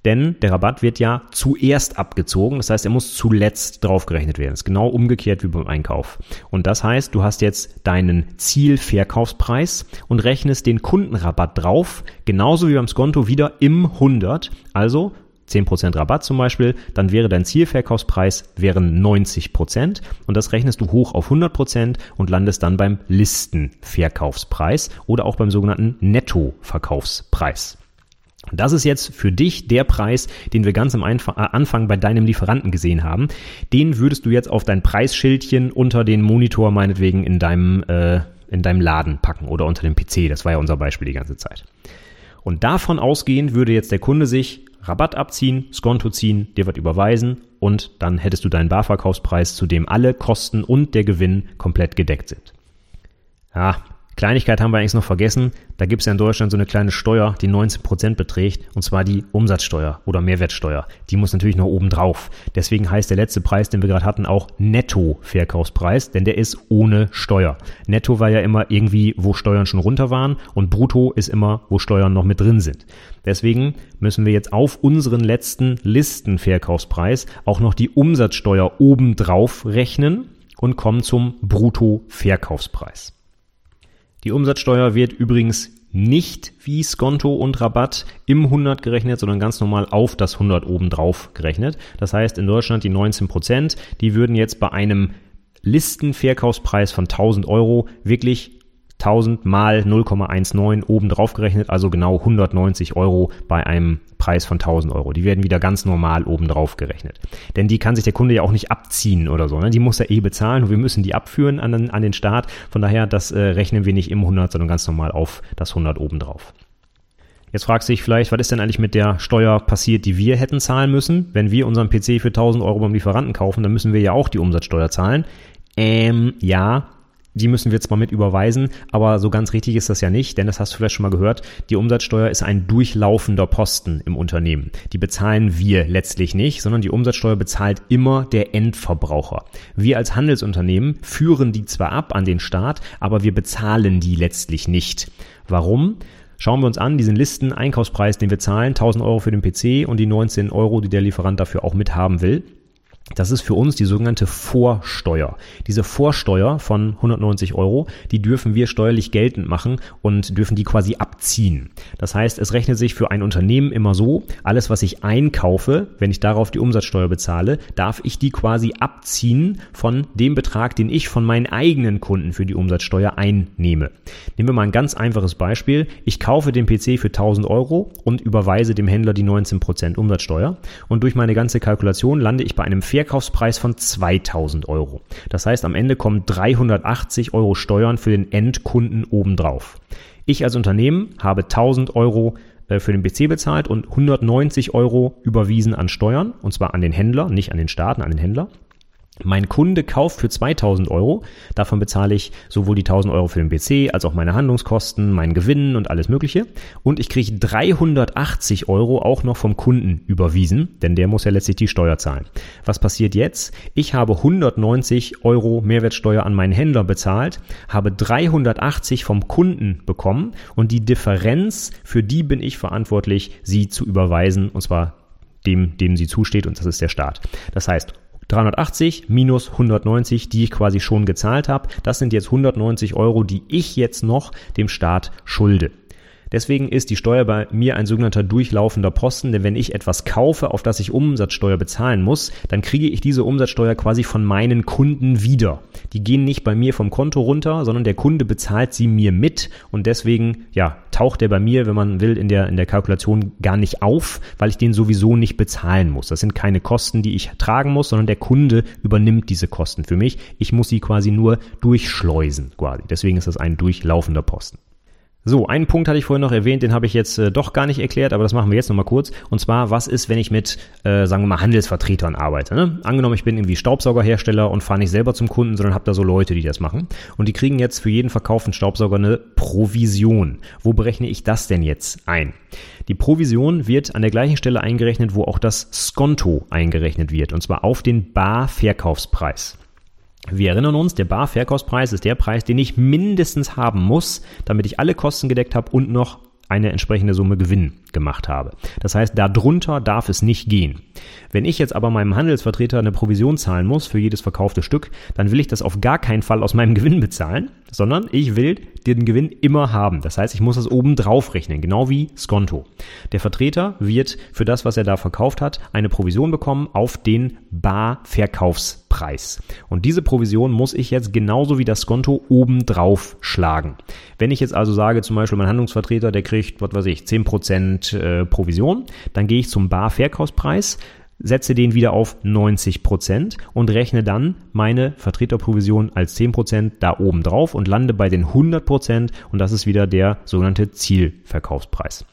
denn der Rabatt wird ja zuerst abgezogen, das heißt, er muss zuletzt draufgerechnet werden. Das ist genau umgekehrt wie beim Einkauf. Und das heißt, du hast jetzt deinen Zielverkaufspreis und rechnest den Kundenrabatt drauf, genauso wie beim Skonto wieder im 100. Also 10% Rabatt zum Beispiel, dann wäre dein Zielverkaufspreis wären 90% und das rechnest du hoch auf 100% und landest dann beim Listenverkaufspreis oder auch beim sogenannten Nettoverkaufspreis. Das ist jetzt für dich der Preis, den wir ganz am äh, Anfang bei deinem Lieferanten gesehen haben. Den würdest du jetzt auf dein Preisschildchen unter den Monitor meinetwegen in deinem, äh, in deinem Laden packen oder unter dem PC. Das war ja unser Beispiel die ganze Zeit. Und davon ausgehend würde jetzt der Kunde sich Rabatt abziehen, Skonto ziehen, dir wird überweisen und dann hättest du deinen Barverkaufspreis, zu dem alle Kosten und der Gewinn komplett gedeckt sind. Ja, Kleinigkeit haben wir eigentlich noch vergessen. Da gibt es ja in Deutschland so eine kleine Steuer, die 19% beträgt, und zwar die Umsatzsteuer oder Mehrwertsteuer. Die muss natürlich noch oben drauf. Deswegen heißt der letzte Preis, den wir gerade hatten, auch Netto-Verkaufspreis, denn der ist ohne Steuer. Netto war ja immer irgendwie, wo Steuern schon runter waren und Brutto ist immer, wo Steuern noch mit drin sind. Deswegen müssen wir jetzt auf unseren letzten Listenverkaufspreis auch noch die Umsatzsteuer obendrauf rechnen und kommen zum Brutto-Verkaufspreis. Die Umsatzsteuer wird übrigens nicht wie Skonto und Rabatt im 100 gerechnet, sondern ganz normal auf das 100 obendrauf gerechnet. Das heißt, in Deutschland die 19 Prozent, die würden jetzt bei einem Listenverkaufspreis von 1000 Euro wirklich 1000 mal 0,19 oben drauf gerechnet, also genau 190 Euro bei einem Preis von 1000 Euro. Die werden wieder ganz normal oben drauf gerechnet. Denn die kann sich der Kunde ja auch nicht abziehen oder so. Ne? Die muss er eh bezahlen und wir müssen die abführen an den, an den Staat. Von daher, das äh, rechnen wir nicht im 100, sondern ganz normal auf das 100 oben drauf. Jetzt fragst du dich vielleicht, was ist denn eigentlich mit der Steuer passiert, die wir hätten zahlen müssen? Wenn wir unseren PC für 1000 Euro beim Lieferanten kaufen, dann müssen wir ja auch die Umsatzsteuer zahlen. Ähm, ja, die müssen wir zwar mit überweisen, aber so ganz richtig ist das ja nicht, denn das hast du vielleicht schon mal gehört, die Umsatzsteuer ist ein durchlaufender Posten im Unternehmen. Die bezahlen wir letztlich nicht, sondern die Umsatzsteuer bezahlt immer der Endverbraucher. Wir als Handelsunternehmen führen die zwar ab an den Staat, aber wir bezahlen die letztlich nicht. Warum? Schauen wir uns an, diesen Listen Einkaufspreis, den wir zahlen, 1000 Euro für den PC und die 19 Euro, die der Lieferant dafür auch mithaben will. Das ist für uns die sogenannte Vorsteuer. Diese Vorsteuer von 190 Euro, die dürfen wir steuerlich geltend machen und dürfen die quasi abziehen. Das heißt, es rechnet sich für ein Unternehmen immer so, alles was ich einkaufe, wenn ich darauf die Umsatzsteuer bezahle, darf ich die quasi abziehen von dem Betrag, den ich von meinen eigenen Kunden für die Umsatzsteuer einnehme. Nehmen wir mal ein ganz einfaches Beispiel. Ich kaufe den PC für 1000 Euro und überweise dem Händler die 19% Umsatzsteuer und durch meine ganze Kalkulation lande ich bei einem Verkaufspreis von 2000 Euro. Das heißt, am Ende kommen 380 Euro Steuern für den Endkunden obendrauf. Ich als Unternehmen habe 1000 Euro äh, für den PC bezahlt und 190 Euro überwiesen an Steuern, und zwar an den Händler, nicht an den Staaten, an den Händler. Mein Kunde kauft für 2000 Euro. Davon bezahle ich sowohl die 1000 Euro für den PC als auch meine Handlungskosten, meinen Gewinn und alles Mögliche. Und ich kriege 380 Euro auch noch vom Kunden überwiesen, denn der muss ja letztlich die Steuer zahlen. Was passiert jetzt? Ich habe 190 Euro Mehrwertsteuer an meinen Händler bezahlt, habe 380 vom Kunden bekommen und die Differenz, für die bin ich verantwortlich, sie zu überweisen und zwar dem, dem sie zusteht und das ist der Staat. Das heißt, 380 minus 190, die ich quasi schon gezahlt habe. Das sind jetzt 190 Euro, die ich jetzt noch dem Staat schulde. Deswegen ist die Steuer bei mir ein sogenannter durchlaufender Posten, denn wenn ich etwas kaufe, auf das ich Umsatzsteuer bezahlen muss, dann kriege ich diese Umsatzsteuer quasi von meinen Kunden wieder. Die gehen nicht bei mir vom Konto runter, sondern der Kunde bezahlt sie mir mit und deswegen, ja, taucht der bei mir, wenn man will, in der, in der Kalkulation gar nicht auf, weil ich den sowieso nicht bezahlen muss. Das sind keine Kosten, die ich tragen muss, sondern der Kunde übernimmt diese Kosten für mich. Ich muss sie quasi nur durchschleusen, quasi. Deswegen ist das ein durchlaufender Posten. So, einen Punkt hatte ich vorhin noch erwähnt, den habe ich jetzt äh, doch gar nicht erklärt, aber das machen wir jetzt nochmal kurz. Und zwar, was ist, wenn ich mit, äh, sagen wir mal, Handelsvertretern arbeite? Ne? Angenommen, ich bin irgendwie Staubsaugerhersteller und fahre nicht selber zum Kunden, sondern habe da so Leute, die das machen. Und die kriegen jetzt für jeden verkauften Staubsauger eine Provision. Wo berechne ich das denn jetzt ein? Die Provision wird an der gleichen Stelle eingerechnet, wo auch das Skonto eingerechnet wird, und zwar auf den Barverkaufspreis. Wir erinnern uns, der Barverkaufspreis ist der Preis, den ich mindestens haben muss, damit ich alle Kosten gedeckt habe und noch eine entsprechende Summe Gewinn gemacht habe. Das heißt, darunter darf es nicht gehen. Wenn ich jetzt aber meinem Handelsvertreter eine Provision zahlen muss für jedes verkaufte Stück, dann will ich das auf gar keinen Fall aus meinem (laughs) Gewinn bezahlen, sondern ich will den Gewinn immer haben. Das heißt, ich muss das oben drauf rechnen, genau wie Skonto. Der Vertreter wird für das, was er da verkauft hat, eine Provision bekommen auf den Barverkaufspreis. Und diese Provision muss ich jetzt genauso wie das Skonto oben drauf schlagen. Wenn ich jetzt also sage, zum Beispiel mein Handlungsvertreter, der kriegt, was weiß ich, 10% äh, Provision, dann gehe ich zum Barverkaufspreis, setze den wieder auf 90 Prozent und rechne dann meine Vertreterprovision als 10 Prozent da oben drauf und lande bei den 100 Prozent und das ist wieder der sogenannte Zielverkaufspreis.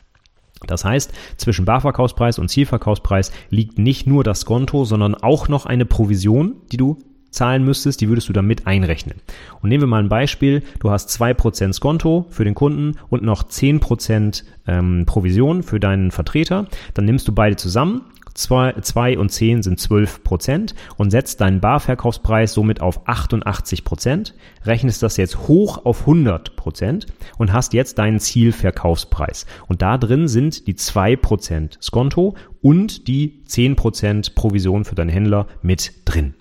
Das heißt, zwischen Barverkaufspreis und Zielverkaufspreis liegt nicht nur das Konto, sondern auch noch eine Provision, die du zahlen müsstest, die würdest du dann mit einrechnen. Und nehmen wir mal ein Beispiel, du hast 2% Skonto für den Kunden und noch 10% ähm, Provision für deinen Vertreter, dann nimmst du beide zusammen 2, und 10 sind 12 Prozent und setzt deinen Barverkaufspreis somit auf 88 Prozent, rechnest das jetzt hoch auf 100 Prozent und hast jetzt deinen Zielverkaufspreis. Und da drin sind die 2 Prozent Skonto und die 10 Prozent Provision für deinen Händler mit drin.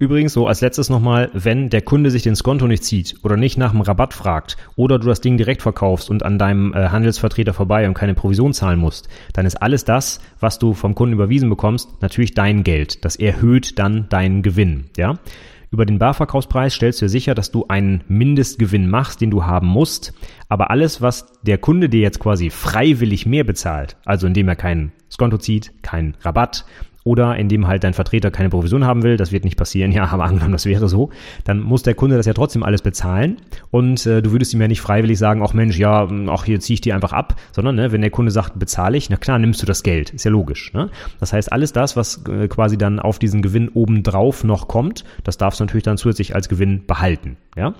Übrigens so als letztes nochmal, wenn der Kunde sich den Skonto nicht zieht oder nicht nach dem Rabatt fragt oder du das Ding direkt verkaufst und an deinem äh, Handelsvertreter vorbei und keine Provision zahlen musst, dann ist alles das, was du vom Kunden überwiesen bekommst, natürlich dein Geld. Das erhöht dann deinen Gewinn, ja. Über den Barverkaufspreis stellst du dir sicher, dass du einen Mindestgewinn machst, den du haben musst. Aber alles, was der Kunde dir jetzt quasi freiwillig mehr bezahlt, also indem er keinen Skonto zieht, keinen Rabatt, oder indem halt dein Vertreter keine Provision haben will, das wird nicht passieren, (laughs) ja, aber angenommen, das wäre so, dann muss der Kunde das ja trotzdem alles bezahlen und äh, du würdest ihm ja nicht freiwillig sagen, ach Mensch, ja, ach hier ziehe ich dir einfach ab, sondern ne, wenn der Kunde sagt, bezahle ich, na klar, nimmst du das Geld, ist ja logisch. Ne? Das heißt, alles das, was äh, quasi dann auf diesen Gewinn obendrauf noch kommt, das darfst du natürlich dann zusätzlich als Gewinn behalten, ja.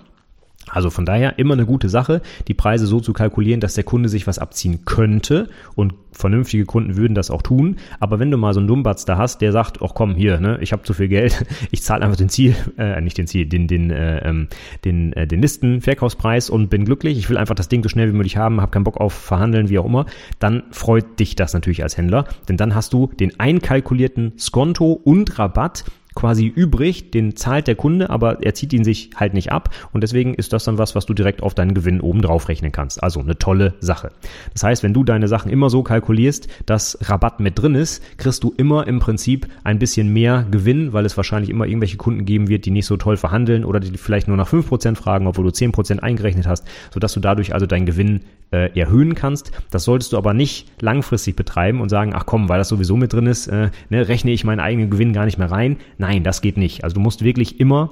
Also von daher immer eine gute Sache, die Preise so zu kalkulieren, dass der Kunde sich was abziehen könnte und vernünftige Kunden würden das auch tun. Aber wenn du mal so einen Dummbatz da hast, der sagt, ach komm, hier, ne, ich habe zu viel Geld, (laughs) ich zahle einfach den Ziel, äh, nicht den Ziel, den, den, äh, ähm, den, äh, den Listenverkaufspreis und bin glücklich, ich will einfach das Ding so schnell wie möglich haben, habe keinen Bock auf Verhandeln, wie auch immer, dann freut dich das natürlich als Händler, denn dann hast du den einkalkulierten Skonto und Rabatt quasi übrig, den zahlt der Kunde, aber er zieht ihn sich halt nicht ab und deswegen ist das dann was, was du direkt auf deinen Gewinn oben drauf rechnen kannst. Also eine tolle Sache. Das heißt, wenn du deine Sachen immer so kalkulierst, dass Rabatt mit drin ist, kriegst du immer im Prinzip ein bisschen mehr Gewinn, weil es wahrscheinlich immer irgendwelche Kunden geben wird, die nicht so toll verhandeln oder die vielleicht nur nach 5% fragen, obwohl du 10% eingerechnet hast, sodass du dadurch also deinen Gewinn äh, erhöhen kannst. Das solltest du aber nicht langfristig betreiben und sagen, ach komm, weil das sowieso mit drin ist, äh, ne, rechne ich meinen eigenen Gewinn gar nicht mehr rein. Nein, das geht nicht. Also du musst wirklich immer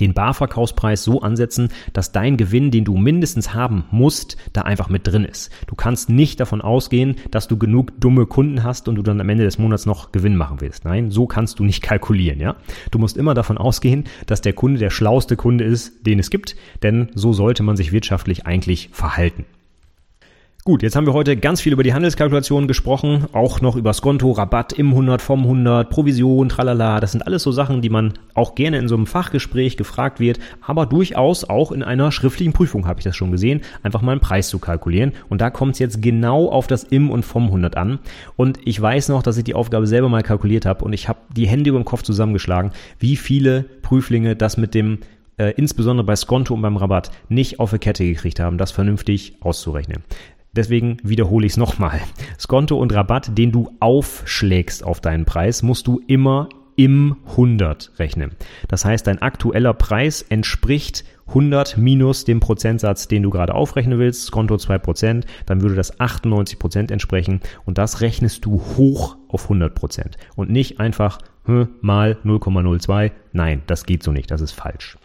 den Barverkaufspreis so ansetzen, dass dein Gewinn, den du mindestens haben musst, da einfach mit drin ist. Du kannst nicht davon ausgehen, dass du genug dumme Kunden hast und du dann am Ende des Monats noch Gewinn machen willst. Nein, so kannst du nicht (laughs) kalkulieren, ja? Du musst immer davon ausgehen, dass der Kunde der schlauste Kunde ist, den es gibt, denn so sollte man sich wirtschaftlich eigentlich verhalten. Gut, jetzt haben wir heute ganz viel über die Handelskalkulation gesprochen, auch noch über Skonto, Rabatt im 100, vom 100, Provision, tralala. Das sind alles so Sachen, die man auch gerne in so einem Fachgespräch gefragt wird, aber durchaus auch in einer schriftlichen Prüfung habe ich das schon gesehen, einfach mal einen Preis zu kalkulieren. Und da kommt es jetzt genau auf das im und vom 100 an. Und ich weiß noch, dass ich die Aufgabe selber mal kalkuliert habe und ich habe die Hände über dem Kopf zusammengeschlagen, wie viele Prüflinge das mit dem äh, insbesondere bei Skonto und beim Rabatt nicht auf die Kette gekriegt haben, das vernünftig auszurechnen. Deswegen wiederhole ich es nochmal. Skonto und Rabatt, den du aufschlägst auf deinen Preis, musst du immer im 100 rechnen. Das heißt, dein aktueller Preis entspricht 100 minus dem Prozentsatz, den du gerade aufrechnen willst, Skonto 2%, dann würde das 98% entsprechen und das rechnest du hoch auf 100% und nicht einfach hm, mal 0,02. Nein, das geht so nicht, das ist falsch.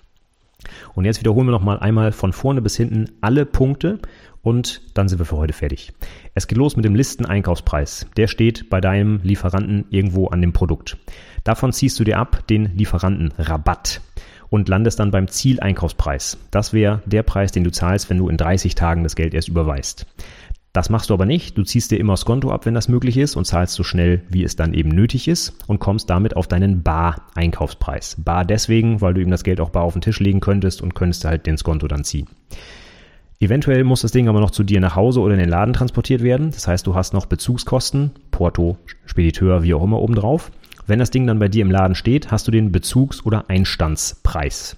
Und jetzt wiederholen wir nochmal einmal von vorne bis hinten alle Punkte und dann sind wir für heute fertig. Es geht los mit dem Listeneinkaufspreis. Der steht bei deinem Lieferanten irgendwo an dem Produkt. Davon ziehst du dir ab den Lieferantenrabatt und landest dann beim Zieleinkaufspreis. Das wäre der Preis, den du zahlst, wenn du in 30 Tagen das Geld erst überweist. Das machst du aber nicht. Du ziehst dir immer das Konto ab, wenn das möglich ist und zahlst so schnell, wie es dann eben nötig ist und kommst damit auf deinen Bar-Einkaufspreis. Bar deswegen, weil du ihm das Geld auch bar auf den Tisch legen könntest und könntest halt den Skonto dann ziehen. Eventuell muss das Ding aber noch zu dir nach Hause oder in den Laden transportiert werden. Das heißt, du hast noch Bezugskosten, Porto, Spediteur, wie auch immer obendrauf. Wenn das Ding dann bei dir im Laden steht, hast du den Bezugs- oder Einstandspreis.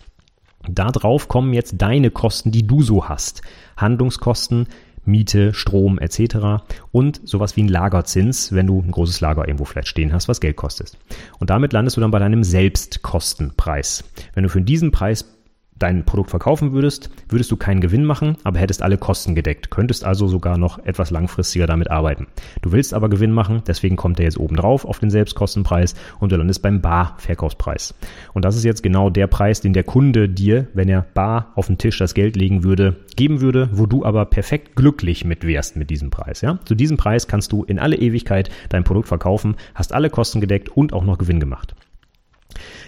Darauf kommen jetzt deine Kosten, die du so hast. Handlungskosten, Miete, Strom etc. und sowas wie ein Lagerzins, wenn du ein großes Lager irgendwo vielleicht stehen hast, was Geld kostet. Und damit landest du dann bei deinem Selbstkostenpreis. Wenn du für diesen Preis dein Produkt verkaufen würdest, würdest du keinen Gewinn machen, aber hättest alle Kosten gedeckt, könntest also sogar noch etwas langfristiger damit arbeiten. Du willst aber Gewinn machen, deswegen kommt er jetzt oben drauf auf den Selbstkostenpreis und du landest beim Bar-Verkaufspreis. Und das ist jetzt genau der Preis, den der Kunde dir, wenn er bar auf den Tisch das Geld legen würde, geben würde, wo du aber perfekt glücklich mit wärst mit diesem Preis. Ja? Zu diesem Preis kannst du in alle Ewigkeit dein Produkt verkaufen, hast alle Kosten gedeckt und auch noch Gewinn gemacht.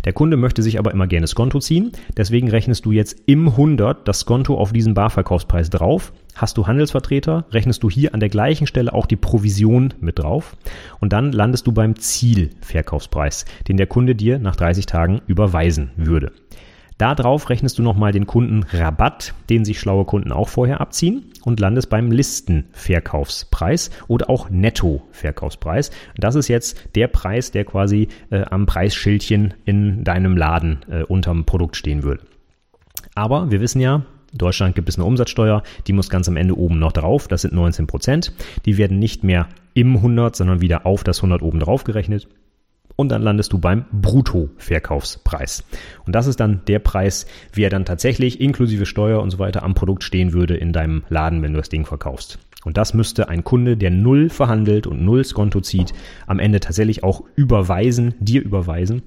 Der Kunde möchte sich aber immer gerne Skonto ziehen, deswegen rechnest du jetzt im 100 das Skonto auf diesen Barverkaufspreis drauf. Hast du Handelsvertreter, rechnest du hier an der gleichen Stelle auch die Provision mit drauf und dann landest du beim Zielverkaufspreis, den der Kunde dir nach 30 Tagen überweisen würde. Darauf rechnest du nochmal den Kundenrabatt, den sich schlaue Kunden auch vorher abziehen und landest beim Listenverkaufspreis oder auch Nettoverkaufspreis. Das ist jetzt der Preis, der quasi äh, am Preisschildchen in deinem Laden äh, unterm Produkt stehen würde. Aber wir wissen ja, in Deutschland gibt es eine Umsatzsteuer, die muss ganz am Ende oben noch drauf, das sind 19 Prozent. Die werden nicht mehr im 100, sondern wieder auf das 100 oben drauf gerechnet und dann landest du beim Bruttoverkaufspreis. Und das ist dann der Preis, wie er dann tatsächlich inklusive Steuer und so weiter am Produkt stehen würde in deinem Laden, wenn du das Ding verkaufst. Und das müsste ein Kunde, der null verhandelt und null Skonto zieht, am Ende tatsächlich auch überweisen, dir überweisen.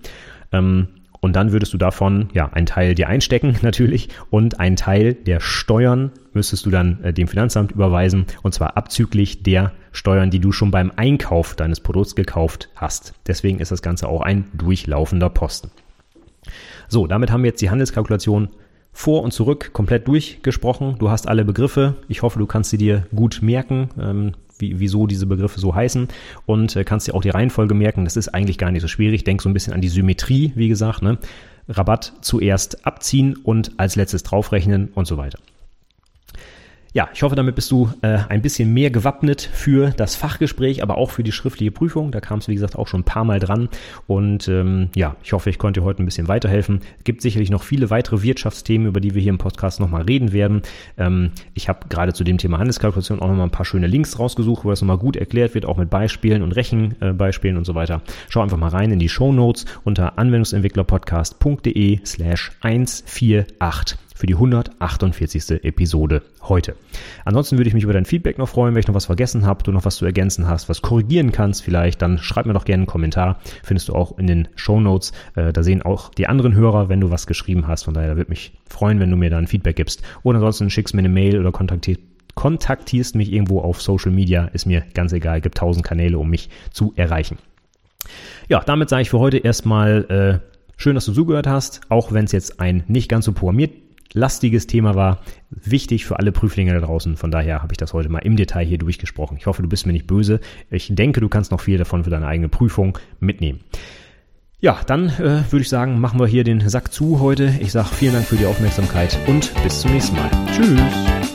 Ähm, und dann würdest du davon ja einen Teil dir einstecken (laughs) natürlich und einen Teil der Steuern müsstest du dann äh, dem Finanzamt überweisen und zwar abzüglich der Steuern, die du schon beim Einkauf deines Produkts gekauft hast. Deswegen ist das Ganze auch ein durchlaufender Posten. So, damit haben wir jetzt die Handelskalkulation vor und zurück komplett durchgesprochen. Du hast alle Begriffe. Ich hoffe, du kannst sie dir gut merken. Wie, wieso diese Begriffe so heißen und äh, kannst dir auch die Reihenfolge merken. Das ist eigentlich gar nicht so schwierig. Denk so ein bisschen an die Symmetrie, wie gesagt. Ne? Rabatt zuerst abziehen und als letztes draufrechnen und so weiter. Ja, ich hoffe, damit bist du äh, ein bisschen mehr gewappnet für das Fachgespräch, aber auch für die schriftliche Prüfung. Da kam es, wie gesagt, auch schon ein paar Mal dran. Und ähm, ja, ich hoffe, ich konnte dir heute ein bisschen weiterhelfen. Es gibt sicherlich noch viele weitere Wirtschaftsthemen, über die wir hier im Podcast nochmal reden werden. Ähm, ich habe gerade zu dem Thema Handelskalkulation auch nochmal ein paar schöne Links rausgesucht, wo das nochmal gut erklärt wird, auch mit Beispielen und Rechenbeispielen und so weiter. Schau einfach mal rein in die Show Notes unter anwendungsentwicklerpodcast.de slash 148 für die 148. Episode heute. Ansonsten würde ich mich über dein Feedback noch freuen, wenn ich noch was vergessen habe, du noch was zu ergänzen hast, was korrigieren kannst vielleicht, dann schreib mir doch gerne einen Kommentar. Findest du auch in den Show Notes. Äh, da sehen auch die anderen Hörer, wenn du was geschrieben hast. Von daher würde mich freuen, wenn du mir da ein Feedback gibst. Oder ansonsten schickst mir eine Mail oder kontaktierst kontaktierst mich irgendwo auf Social Media, ist mir ganz egal, gibt tausend Kanäle, um mich zu erreichen. Ja, damit sage ich für heute erstmal äh, schön, dass du zugehört hast, auch wenn es jetzt ein nicht ganz so programmiert lastiges Thema war, wichtig für alle Prüflinge da draußen. Von daher habe ich das heute mal im Detail hier durchgesprochen. Ich hoffe, du bist mir nicht böse. Ich denke, du kannst noch viel davon für deine eigene Prüfung mitnehmen. Ja, dann äh, würde ich sagen, machen wir hier den Sack zu heute. Ich sage vielen Dank für die Aufmerksamkeit und bis zum nächsten Mal. Tschüss.